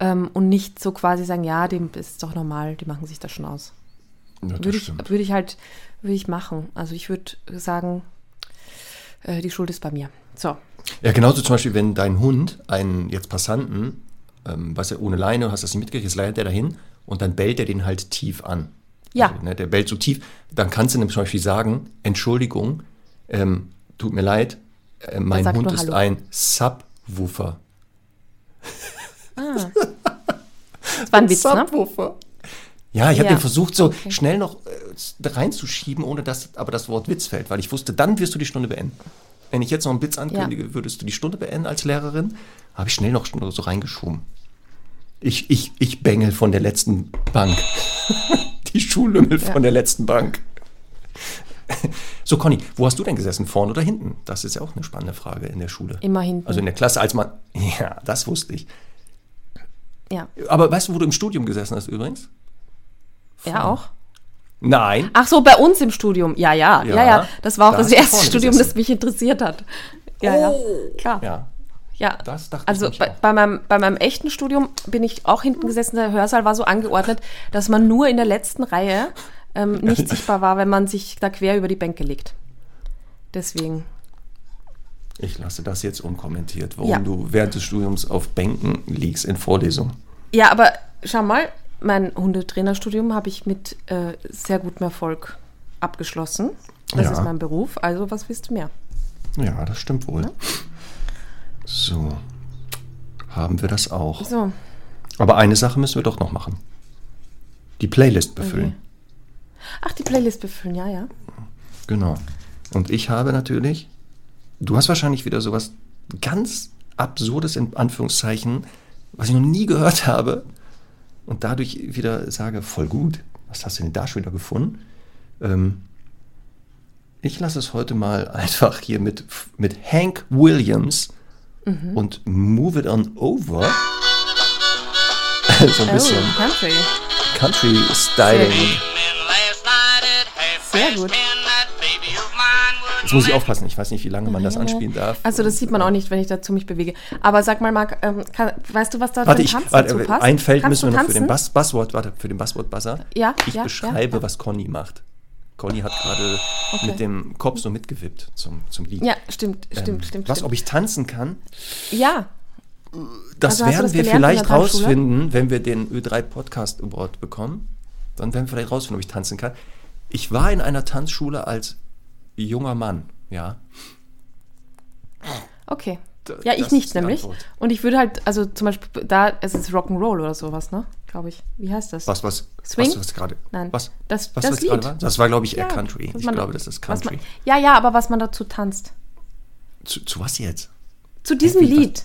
ähm, und nicht so quasi sagen, ja, dem ist doch normal, die machen sich das schon aus Ja, das würde ich, würde ich halt würde ich machen. Also ich würde sagen, äh, die Schuld ist bei mir. So. Ja, genauso zum Beispiel, wenn dein Hund einen jetzt Passanten, ähm, was er ohne Leine, hast das nicht mitgekriegt, jetzt leitet er dahin und dann bellt er den halt tief an. Ja. Also, ne, der bellt so tief, dann kannst du ihm zum Beispiel sagen, Entschuldigung, ähm, tut mir leid, äh, mein Hund ist Hallo. ein Subwoofer. Das war ein Witz, ne? Subwoofer. Ja, ich habe Ja. den versucht, so schnell noch äh, reinzuschieben, ohne dass aber das Wort Witz fällt, weil ich wusste, dann wirst du die Stunde beenden. Wenn ich jetzt noch einen Witz ankündige, würdest du die Stunde beenden als Lehrerin, habe ich schnell noch so reingeschoben. Ich, ich, ich bengel von der letzten Bank. die Schullümmel Ja. von der letzten Bank. So, Conny, wo hast du denn gesessen? Vorne oder hinten? Das ist ja auch eine spannende Frage in der Schule. Immer hinten. Also in der Klasse, als man. Ja, das wusste ich. Ja. Aber weißt du, wo du im Studium gesessen hast übrigens? Ja, auch. Nein. Ach so, bei uns im Studium. Ja, ja, ja, Ja, ja. Das war auch da das erste vorne Studium, gesessen. das mich interessiert hat. Ja, ja. Klar. Ja. Ja, Das dachte ich also bei, bei, meinem, bei meinem echten Studium bin ich auch hinten gesessen. Der Hörsaal war so angeordnet, dass man nur in der letzten Reihe ähm, nicht sichtbar war, wenn man sich da quer über die Bänke legt. Deswegen. Ich lasse das jetzt unkommentiert, warum Ja. du während des Studiums auf Bänken liegst in Vorlesungen. Ja, aber schau mal, mein Hundetrainerstudium habe ich mit äh, sehr gutem Erfolg abgeschlossen. Das Ja. ist mein Beruf, also was willst du mehr? Ja, das stimmt wohl. So. Haben wir das auch. So, Aber eine Sache müssen wir doch noch machen. Die Playlist befüllen. Ach, die Playlist befüllen, ja, ja. Genau. Und ich habe natürlich, du hast wahrscheinlich wieder sowas ganz Absurdes in Anführungszeichen, was ich noch nie gehört habe und dadurch wieder sage, voll gut, was hast du denn da schon wieder gefunden? Ähm, ich lasse es heute mal einfach hier mit, mit Hank Williams und Move It On Over. so ein bisschen Oh, Country. Country Styling. Sehr gut. Jetzt muss ich aufpassen, ich weiß nicht, wie lange man das anspielen darf. Also das sieht man auch nicht, wenn ich dazu mich bewege. Aber sag mal, Marc, ähm, kann, weißt du, was da Warte, für ich, ein Tanz warte, dazu passt? ein Feld Kannst müssen wir noch für den? Bass, Buzzword, warte, für den Buzzword-Buzzer. Ja, Ich ja, beschreibe, ja. was Conny macht. Conny hat gerade Okay. mit dem Kopf so mitgewippt zum, zum Lied. Ja, stimmt, stimmt, Ähm, stimmt. Was, stimmt. ob ich tanzen kann? Ja, Das Also werden das wir vielleicht rausfinden, wenn wir den Ö3 Podcast Award bekommen. Dann werden wir vielleicht rausfinden, ob ich tanzen kann. Ich war in einer Tanzschule als junger Mann, ja. Okay. D- Ja, ich nicht nämlich. Antwort. Und ich würde halt, also zum Beispiel da, es ist Rock'n'Roll oder sowas, ne? Glaube ich. Wie heißt das? Was, was, Swing? was, was gerade, Nein. was, Das- was, das was Lied. war? Das war, glaube ich, eher Ja, Country. Ich glaube, das ist Country. Man, ja, ja, aber was man dazu tanzt. Zu, zu was jetzt? Zu diesem? Lied.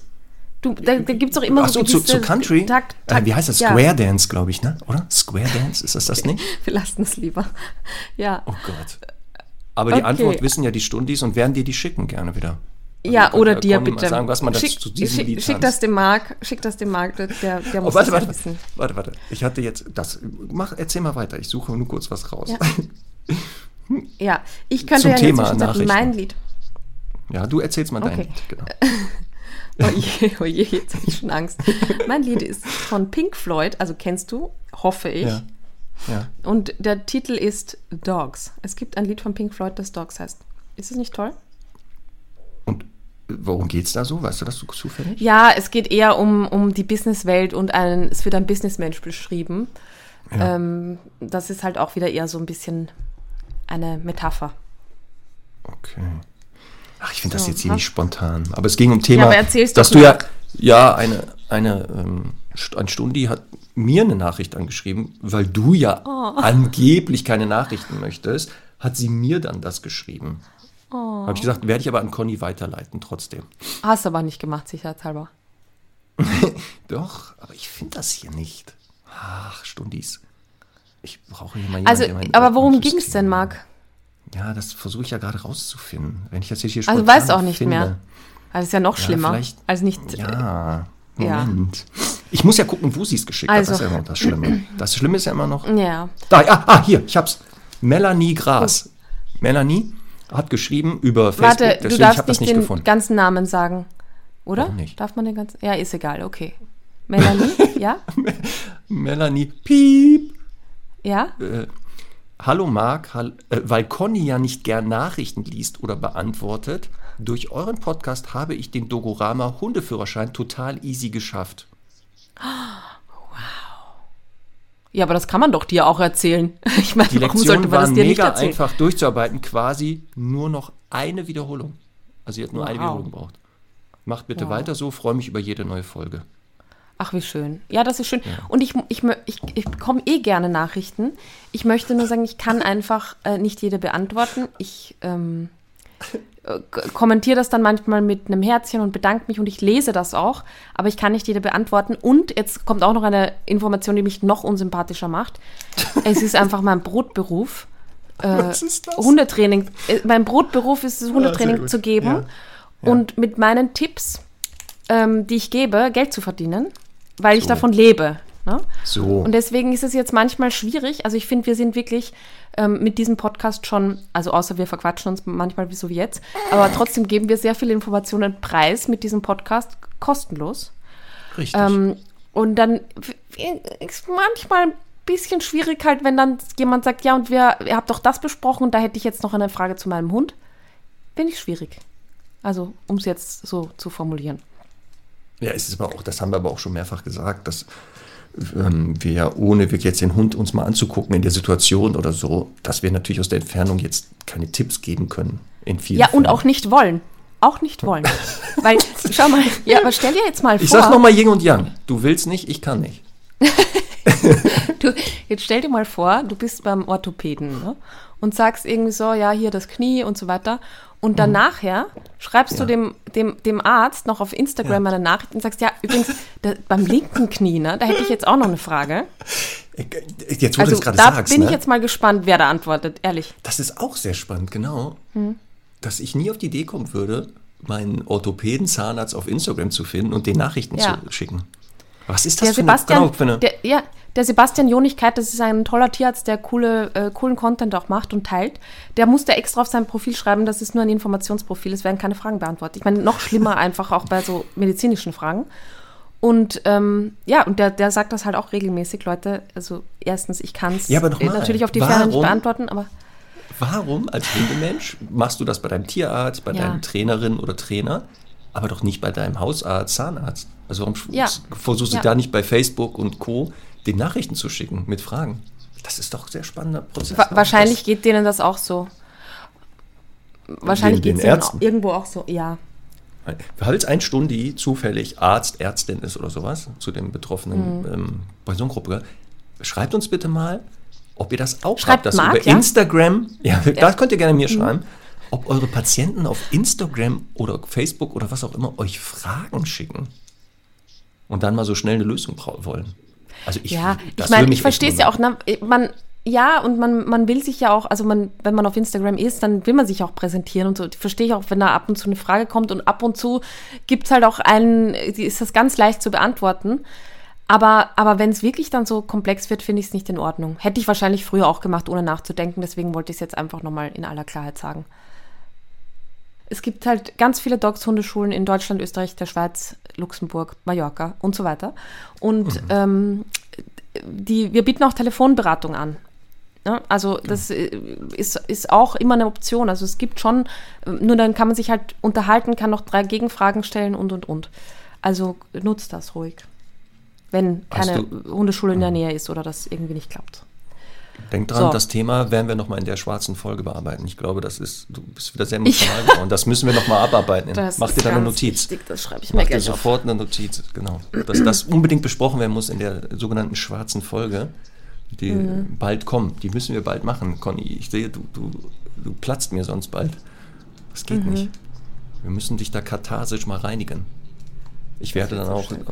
Du, da da gibt es doch immer Ach so, zu, gewisse zu Country? Takt, äh, Takt, wie heißt das? ja. Square Dance, glaube ich, ne? Oder? Square Dance, ist das das nicht? Wir lassen es lieber. Ja. Oh Gott. Aber die Okay. Antwort wissen ja die Stundis und werden dir die schicken gerne wieder. Ja, Also, oder kann- dir bitte. sagen, was man dazu schick, zu diesem schick, Lied schick das dem Marc, schick das dem Marc, der, der Oh, muss warte, das warte, wissen. warte, warte. Ich hatte jetzt das. Mach, erzähl mal weiter. Ich suche nur kurz was raus. Ja. Ja, ich könnte Zum ja Thema Nachrichten. mein Lied. Ja, du erzählst mal dein Okay. Lied. Genau. Oh je, oh je, jetzt habe ich schon Angst. Mein Lied ist von Pink Floyd, also kennst du, hoffe ich. Ja. ja. Und der Titel ist Dogs. Es gibt ein Lied von Pink Floyd, das Dogs heißt. Ist es nicht toll? Und worum geht's da so? Weißt du das so zufällig? Ja, es geht eher um, um die Businesswelt und ein, es wird ein Businessmensch beschrieben. Ja. Ähm, das ist halt auch wieder eher so ein bisschen eine Metapher. Okay. Ach, ich finde das So, jetzt hier nicht spontan. Aber es ging um Thema, erzähl's dass du ja, ja, eine, eine, ähm, ein Stundi hat mir eine Nachricht angeschrieben, weil du ja Oh. angeblich keine Nachrichten möchtest, hat sie mir dann das geschrieben. Oh. Habe ich gesagt, werde ich aber an Conny weiterleiten trotzdem. Hast du aber nicht gemacht, sicherheitshalber. Doch, aber ich finde das hier nicht. Ach, Stundis. Ich brauche hier mal jemanden, Also, aber worum ging es denn, Marc? Ja, das versuche ich ja gerade rauszufinden. Wenn ich das jetzt hier Also spontan weißt du auch nicht finde. mehr. Also ist ja noch Ja, schlimmer. nicht. Ja, Ja. Moment. Ich muss ja gucken, wo sie es geschickt Also. hat. Das ist ja immer das Schlimme. Das Schlimme ist ja immer noch. ja. Da, ah, ah, hier, ich hab's. Melanie Gras. Melanie hat geschrieben über Facebook, Warte, du deswegen ich darfst das nicht nicht den gefunden. ganzen Namen sagen. Oder? Warum nicht? Darf man den ganzen. Ja, ist egal, okay. Melanie, ja? Melanie Piep. Ja? Äh, Hallo Marc, hall, äh, weil Conny ja nicht gern Nachrichten liest oder beantwortet, durch euren Podcast habe ich den Dogorama Hundeführerschein total easy geschafft. Ja, aber das kann man doch dir auch erzählen. Ich meine, Die warum sollte man das dir nicht mega erzählen? einfach durchzuarbeiten, quasi nur noch eine Wiederholung. Also ihr habt nur eine Wow. Wiederholung gebraucht. Macht bitte Wow. weiter so, freue mich über jede neue Folge. Ach, wie schön. Ja, das ist schön. Und ich, ich, ich, ich bekomme eh gerne Nachrichten. Ich möchte nur sagen, ich kann einfach äh, nicht jede beantworten. Ich ähm, äh, kommentiere das dann manchmal mit einem Herzchen und bedanke mich und ich lese das auch, aber ich kann nicht jede beantworten. Und jetzt kommt auch noch eine Information, die mich noch unsympathischer macht. Es ist einfach mein Brotberuf. Äh, Was ist das? Hundetraining. Äh, mein Brotberuf ist es, sehr Hundetraining gut. zu geben Ja. Ja. und mit meinen Tipps, ähm, die ich gebe, Geld zu verdienen, weil ich So. davon lebe. Ne? So. Und deswegen ist es jetzt manchmal schwierig. Also ich finde, wir sind wirklich ähm, mit diesem Podcast schon, also außer wir verquatschen uns manchmal wie so wie jetzt, aber trotzdem geben wir sehr viele Informationen preis mit diesem Podcast kostenlos. Richtig. Ähm, und dann ist manchmal ein bisschen schwierig halt, wenn dann jemand sagt, ja, und wir, ihr habt doch das besprochen und da hätte ich jetzt noch eine Frage zu meinem Hund. Bin ich schwierig. Also, um es jetzt so zu formulieren. Ja, es ist aber auch, das haben wir aber auch schon mehrfach gesagt, dass ähm, wir ja, ohne wirklich jetzt den Hund uns mal anzugucken in der Situation oder so, dass wir natürlich aus der Entfernung jetzt keine Tipps geben können. In vielen Ja, und Fällen. auch nicht wollen. Auch nicht wollen. Weil, schau mal, ja, aber stell dir jetzt mal Ich vor. sag nochmal Yin und Yang. Du willst nicht, ich kann nicht. Du, jetzt stell dir mal vor, du bist beim Orthopäden ne? und sagst irgendwie so, ja, hier das Knie und so weiter. Und dann nachher schreibst Mhm. Ja. du dem, dem, dem Arzt noch auf Instagram eine Nachricht und sagst, ja, übrigens, da, beim linken Knie, ne, da hätte ich jetzt auch noch eine Frage. Jetzt, wo Also du es gerade da sagst, bin ich ne? jetzt mal gespannt, wer da antwortet, ehrlich. das ist auch sehr spannend, genau. Hm. Dass ich nie auf die Idee kommen würde, meinen Orthopäden-Zahnarzt auf Instagram zu finden und den Nachrichten Ja. zu schicken. Was ist das Der für eine, Sebastian, genau, für eine der, ja, der Sebastian Jonigkeit, das ist ein toller Tierarzt, der coole, äh, coolen Content auch macht und teilt. Der musste extra auf sein Profil schreiben, das ist nur ein Informationsprofil, es werden keine Fragen beantwortet. Ich meine, noch schlimmer einfach auch bei so medizinischen Fragen. Und ähm, ja, und der, der sagt das halt auch regelmäßig, Leute. Also erstens, ich kann es Ja, natürlich auf die Ferne nicht beantworten, aber Warum als Hundemensch machst du das bei deinem Tierarzt, bei Ja. deinem Trainerin oder Trainer, aber doch nicht bei deinem Hausarzt, Zahnarzt. Also warum Ja. versuchst du Ja. da nicht bei Facebook und Co. den Nachrichten zu schicken mit Fragen? Das ist doch ein sehr spannender Prozess. Wa wahrscheinlich geht denen das auch so. Wahrscheinlich Den- geht es den irgendwo auch so, ja. Falls ein Stundi zufällig Arzt, Ärztin ist oder sowas, zu dem betroffenen Mhm. ähm, Personengruppe, schreibt uns bitte mal, ob ihr das auch Schreibt habt, dass Marc, über ja? Instagram, ja, das könnt ihr gerne Mhm. mir schreiben, ob eure Patienten auf Instagram oder Facebook oder was auch immer euch Fragen schicken und dann mal so schnell eine Lösung wollen. Also ich, Ja, das ich meine, ich verstehe es ja auch. Ne? Man, ja, und man, man will sich ja auch, also man, wenn man auf Instagram ist, dann will man sich auch präsentieren und so. Verstehe ich auch, wenn da ab und zu eine Frage kommt und ab und zu gibt es halt auch einen, ist das ganz leicht zu beantworten. Aber, aber wenn es wirklich dann so komplex wird, finde ich es nicht in Ordnung. Hätte ich wahrscheinlich früher auch gemacht, ohne nachzudenken. Deswegen wollte ich es jetzt einfach nochmal in aller Klarheit sagen. Es gibt halt ganz viele Dogs-Hundeschulen in Deutschland, Österreich, der Schweiz, Luxemburg, Mallorca und so weiter. Und ähm, die, wir bieten auch Telefonberatung an. Ja, also das äh, ist, ist auch immer eine Option. Also es gibt schon, äh, nur dann kann man sich halt unterhalten, kann noch drei Gegenfragen stellen und und und. Also nutzt das ruhig. Wenn keine Hundeschule in der Nähe ist oder das irgendwie nicht klappt. Denk dran, So. das Thema werden wir nochmal in der schwarzen Folge bearbeiten. Ich glaube, das ist, du bist wieder sehr emotional geworden. Das müssen wir nochmal abarbeiten. Das Mach dir da eine Notiz. Wichtig, das schreibe ich mir Mach dir gleich auf. sofort eine Notiz, genau. Dass das unbedingt besprochen werden muss in der sogenannten schwarzen Folge, die Mhm. bald kommt. Die müssen wir bald machen, Conny. Ich sehe, du, du, du platzt mir sonst bald. Das geht Mhm. nicht. Wir müssen dich da katharsisch mal reinigen. Ich werde dann auch, schnell.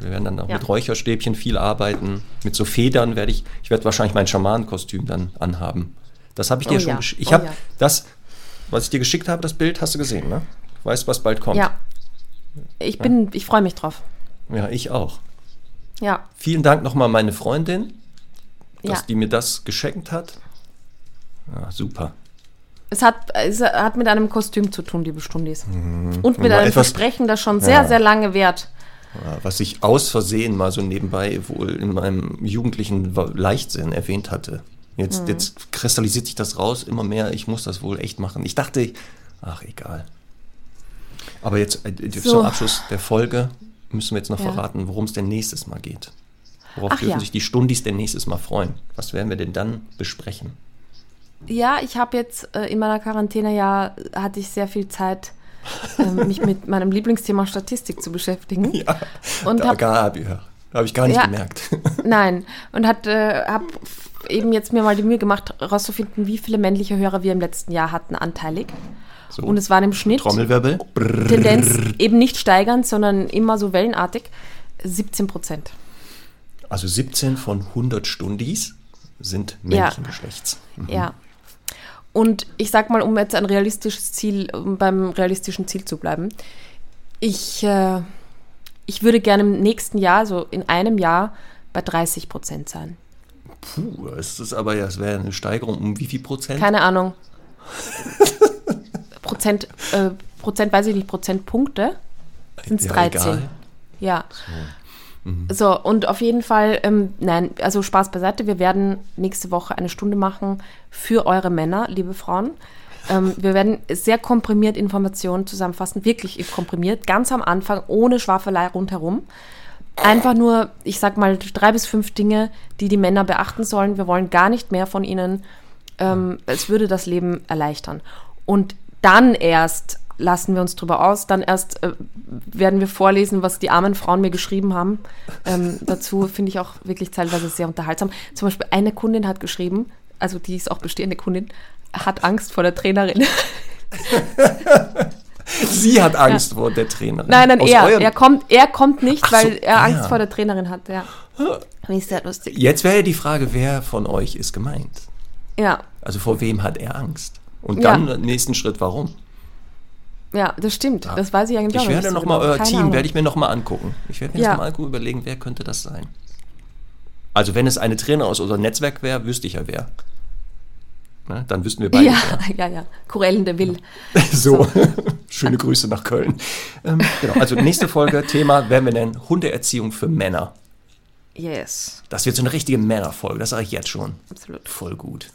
Wir werden dann auch Ja. mit Räucherstäbchen viel arbeiten. Mit so Federn werde ich, ich werde wahrscheinlich mein Schamanenkostüm dann anhaben. Das habe ich dir Oh schon ja, geschickt. Ich oh habe ja. das, was ich dir geschickt habe, das Bild, hast du gesehen, ne? Weißt, was bald kommt. Ja. Ich bin, ich freue mich drauf. ja ich auch. Ja. Vielen Dank nochmal meine Freundin, dass die mir das geschenkt hat. Ja, super. Es hat, es hat mit einem Kostüm zu tun, liebe Stundis. Und mit Mal einem etwas- Versprechen, das schon sehr, sehr lange währt. Was ich aus Versehen mal so nebenbei wohl in meinem jugendlichen Leichtsinn erwähnt hatte. Mhm. Jetzt, jetzt kristallisiert sich das raus immer mehr. Ich muss das wohl echt machen. Ich dachte, ach egal. Aber jetzt äh, So. zum Abschluss der Folge müssen wir jetzt noch Ja. verraten, worum es denn nächstes Mal geht. Worauf Ach dürfen ja. sich die Stundis denn nächstes Mal freuen? Was werden wir denn dann besprechen? Ja, ich habe jetzt äh, in meiner Quarantäne ja, hatte ich sehr viel Zeit, mich mit meinem Lieblingsthema Statistik zu beschäftigen. Ja, Und da hab- habe ich, gar nicht Ja. gemerkt. Nein. Und hat, äh, habe eben jetzt mir mal die Mühe gemacht, herauszufinden, wie viele männliche Hörer wir im letzten Jahr hatten, anteilig. So, Und es waren im Schnitt Trommelwirbel. Tendenz eben nicht steigernd, sondern immer so wellenartig 17 Prozent. Also 17 von 100 Stundis sind Ja. männlichen Geschlechts. Ja. Und ich sag mal, um jetzt ein realistisches Ziel, um beim realistischen Ziel zu bleiben, ich, äh, ich würde gerne im nächsten Jahr, so in einem Jahr, bei 30 Prozent sein. Puh, das ist aber ja, das wäre eine Steigerung um wie viel Prozent? Keine Ahnung. Prozent, äh, Prozent, weiß ich nicht, Prozentpunkte sind es Ja, 13. egal. Ja. So, und auf jeden Fall, ähm, nein, also Spaß beiseite, wir werden nächste Woche eine Stunde machen für eure Männer, liebe Frauen. Ähm, wir werden sehr komprimiert Informationen zusammenfassen, wirklich komprimiert, ganz am Anfang, ohne Schwafelei rundherum. Einfach nur, ich sag mal, drei bis fünf Dinge, die die Männer beachten sollen. Wir wollen gar nicht mehr von ihnen. Ähm, es würde das Leben erleichtern. Und dann erst lassen wir uns drüber aus. Dann erst äh, werden wir vorlesen, was die armen Frauen mir geschrieben haben. Ähm, dazu finde ich auch wirklich teilweise sehr unterhaltsam. Zum Beispiel eine Kundin hat geschrieben, also die ist auch bestehende Kundin, hat Angst vor der Trainerin. Sie hat Angst vor der Trainerin. Nein, nein, Aus er. Er kommt, er kommt nicht, Ach so, weil er Angst er. vor der Trainerin hat. Ja. Finde sehr lustig. Jetzt wäre ja die Frage, wer von euch ist gemeint? Ja, Also vor wem hat er Angst? Und Ja. dann im nächsten Schritt, warum? Ja, das stimmt. Das weiß ich eigentlich auch Ich noch werde nicht so nochmal euer Team, Ahnung. werde ich mir nochmal angucken. Ich werde mir Ja. das nochmal überlegen, wer könnte das sein. Also wenn es eine Trainer aus unserem Netzwerk wäre, wüsste ich ja wer. Ne? Dann wüssten wir beide Ja, ja, ja. Corellen de Will. So, schöne Grüße nach Köln. Ähm, genau, also nächste Folge, Thema werden wir nennen Hundeerziehung für Männer. Yes, Das wird so eine richtige Männerfolge, das sage ich jetzt schon. absolut. Voll gut.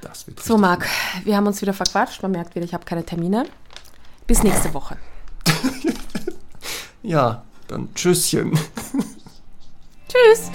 Das wird So, Marc, wir haben uns wieder verquatscht. Man merkt wieder, ich habe keine Termine. Bis nächste Woche. ja, dann Tschüsschen. Tschüss.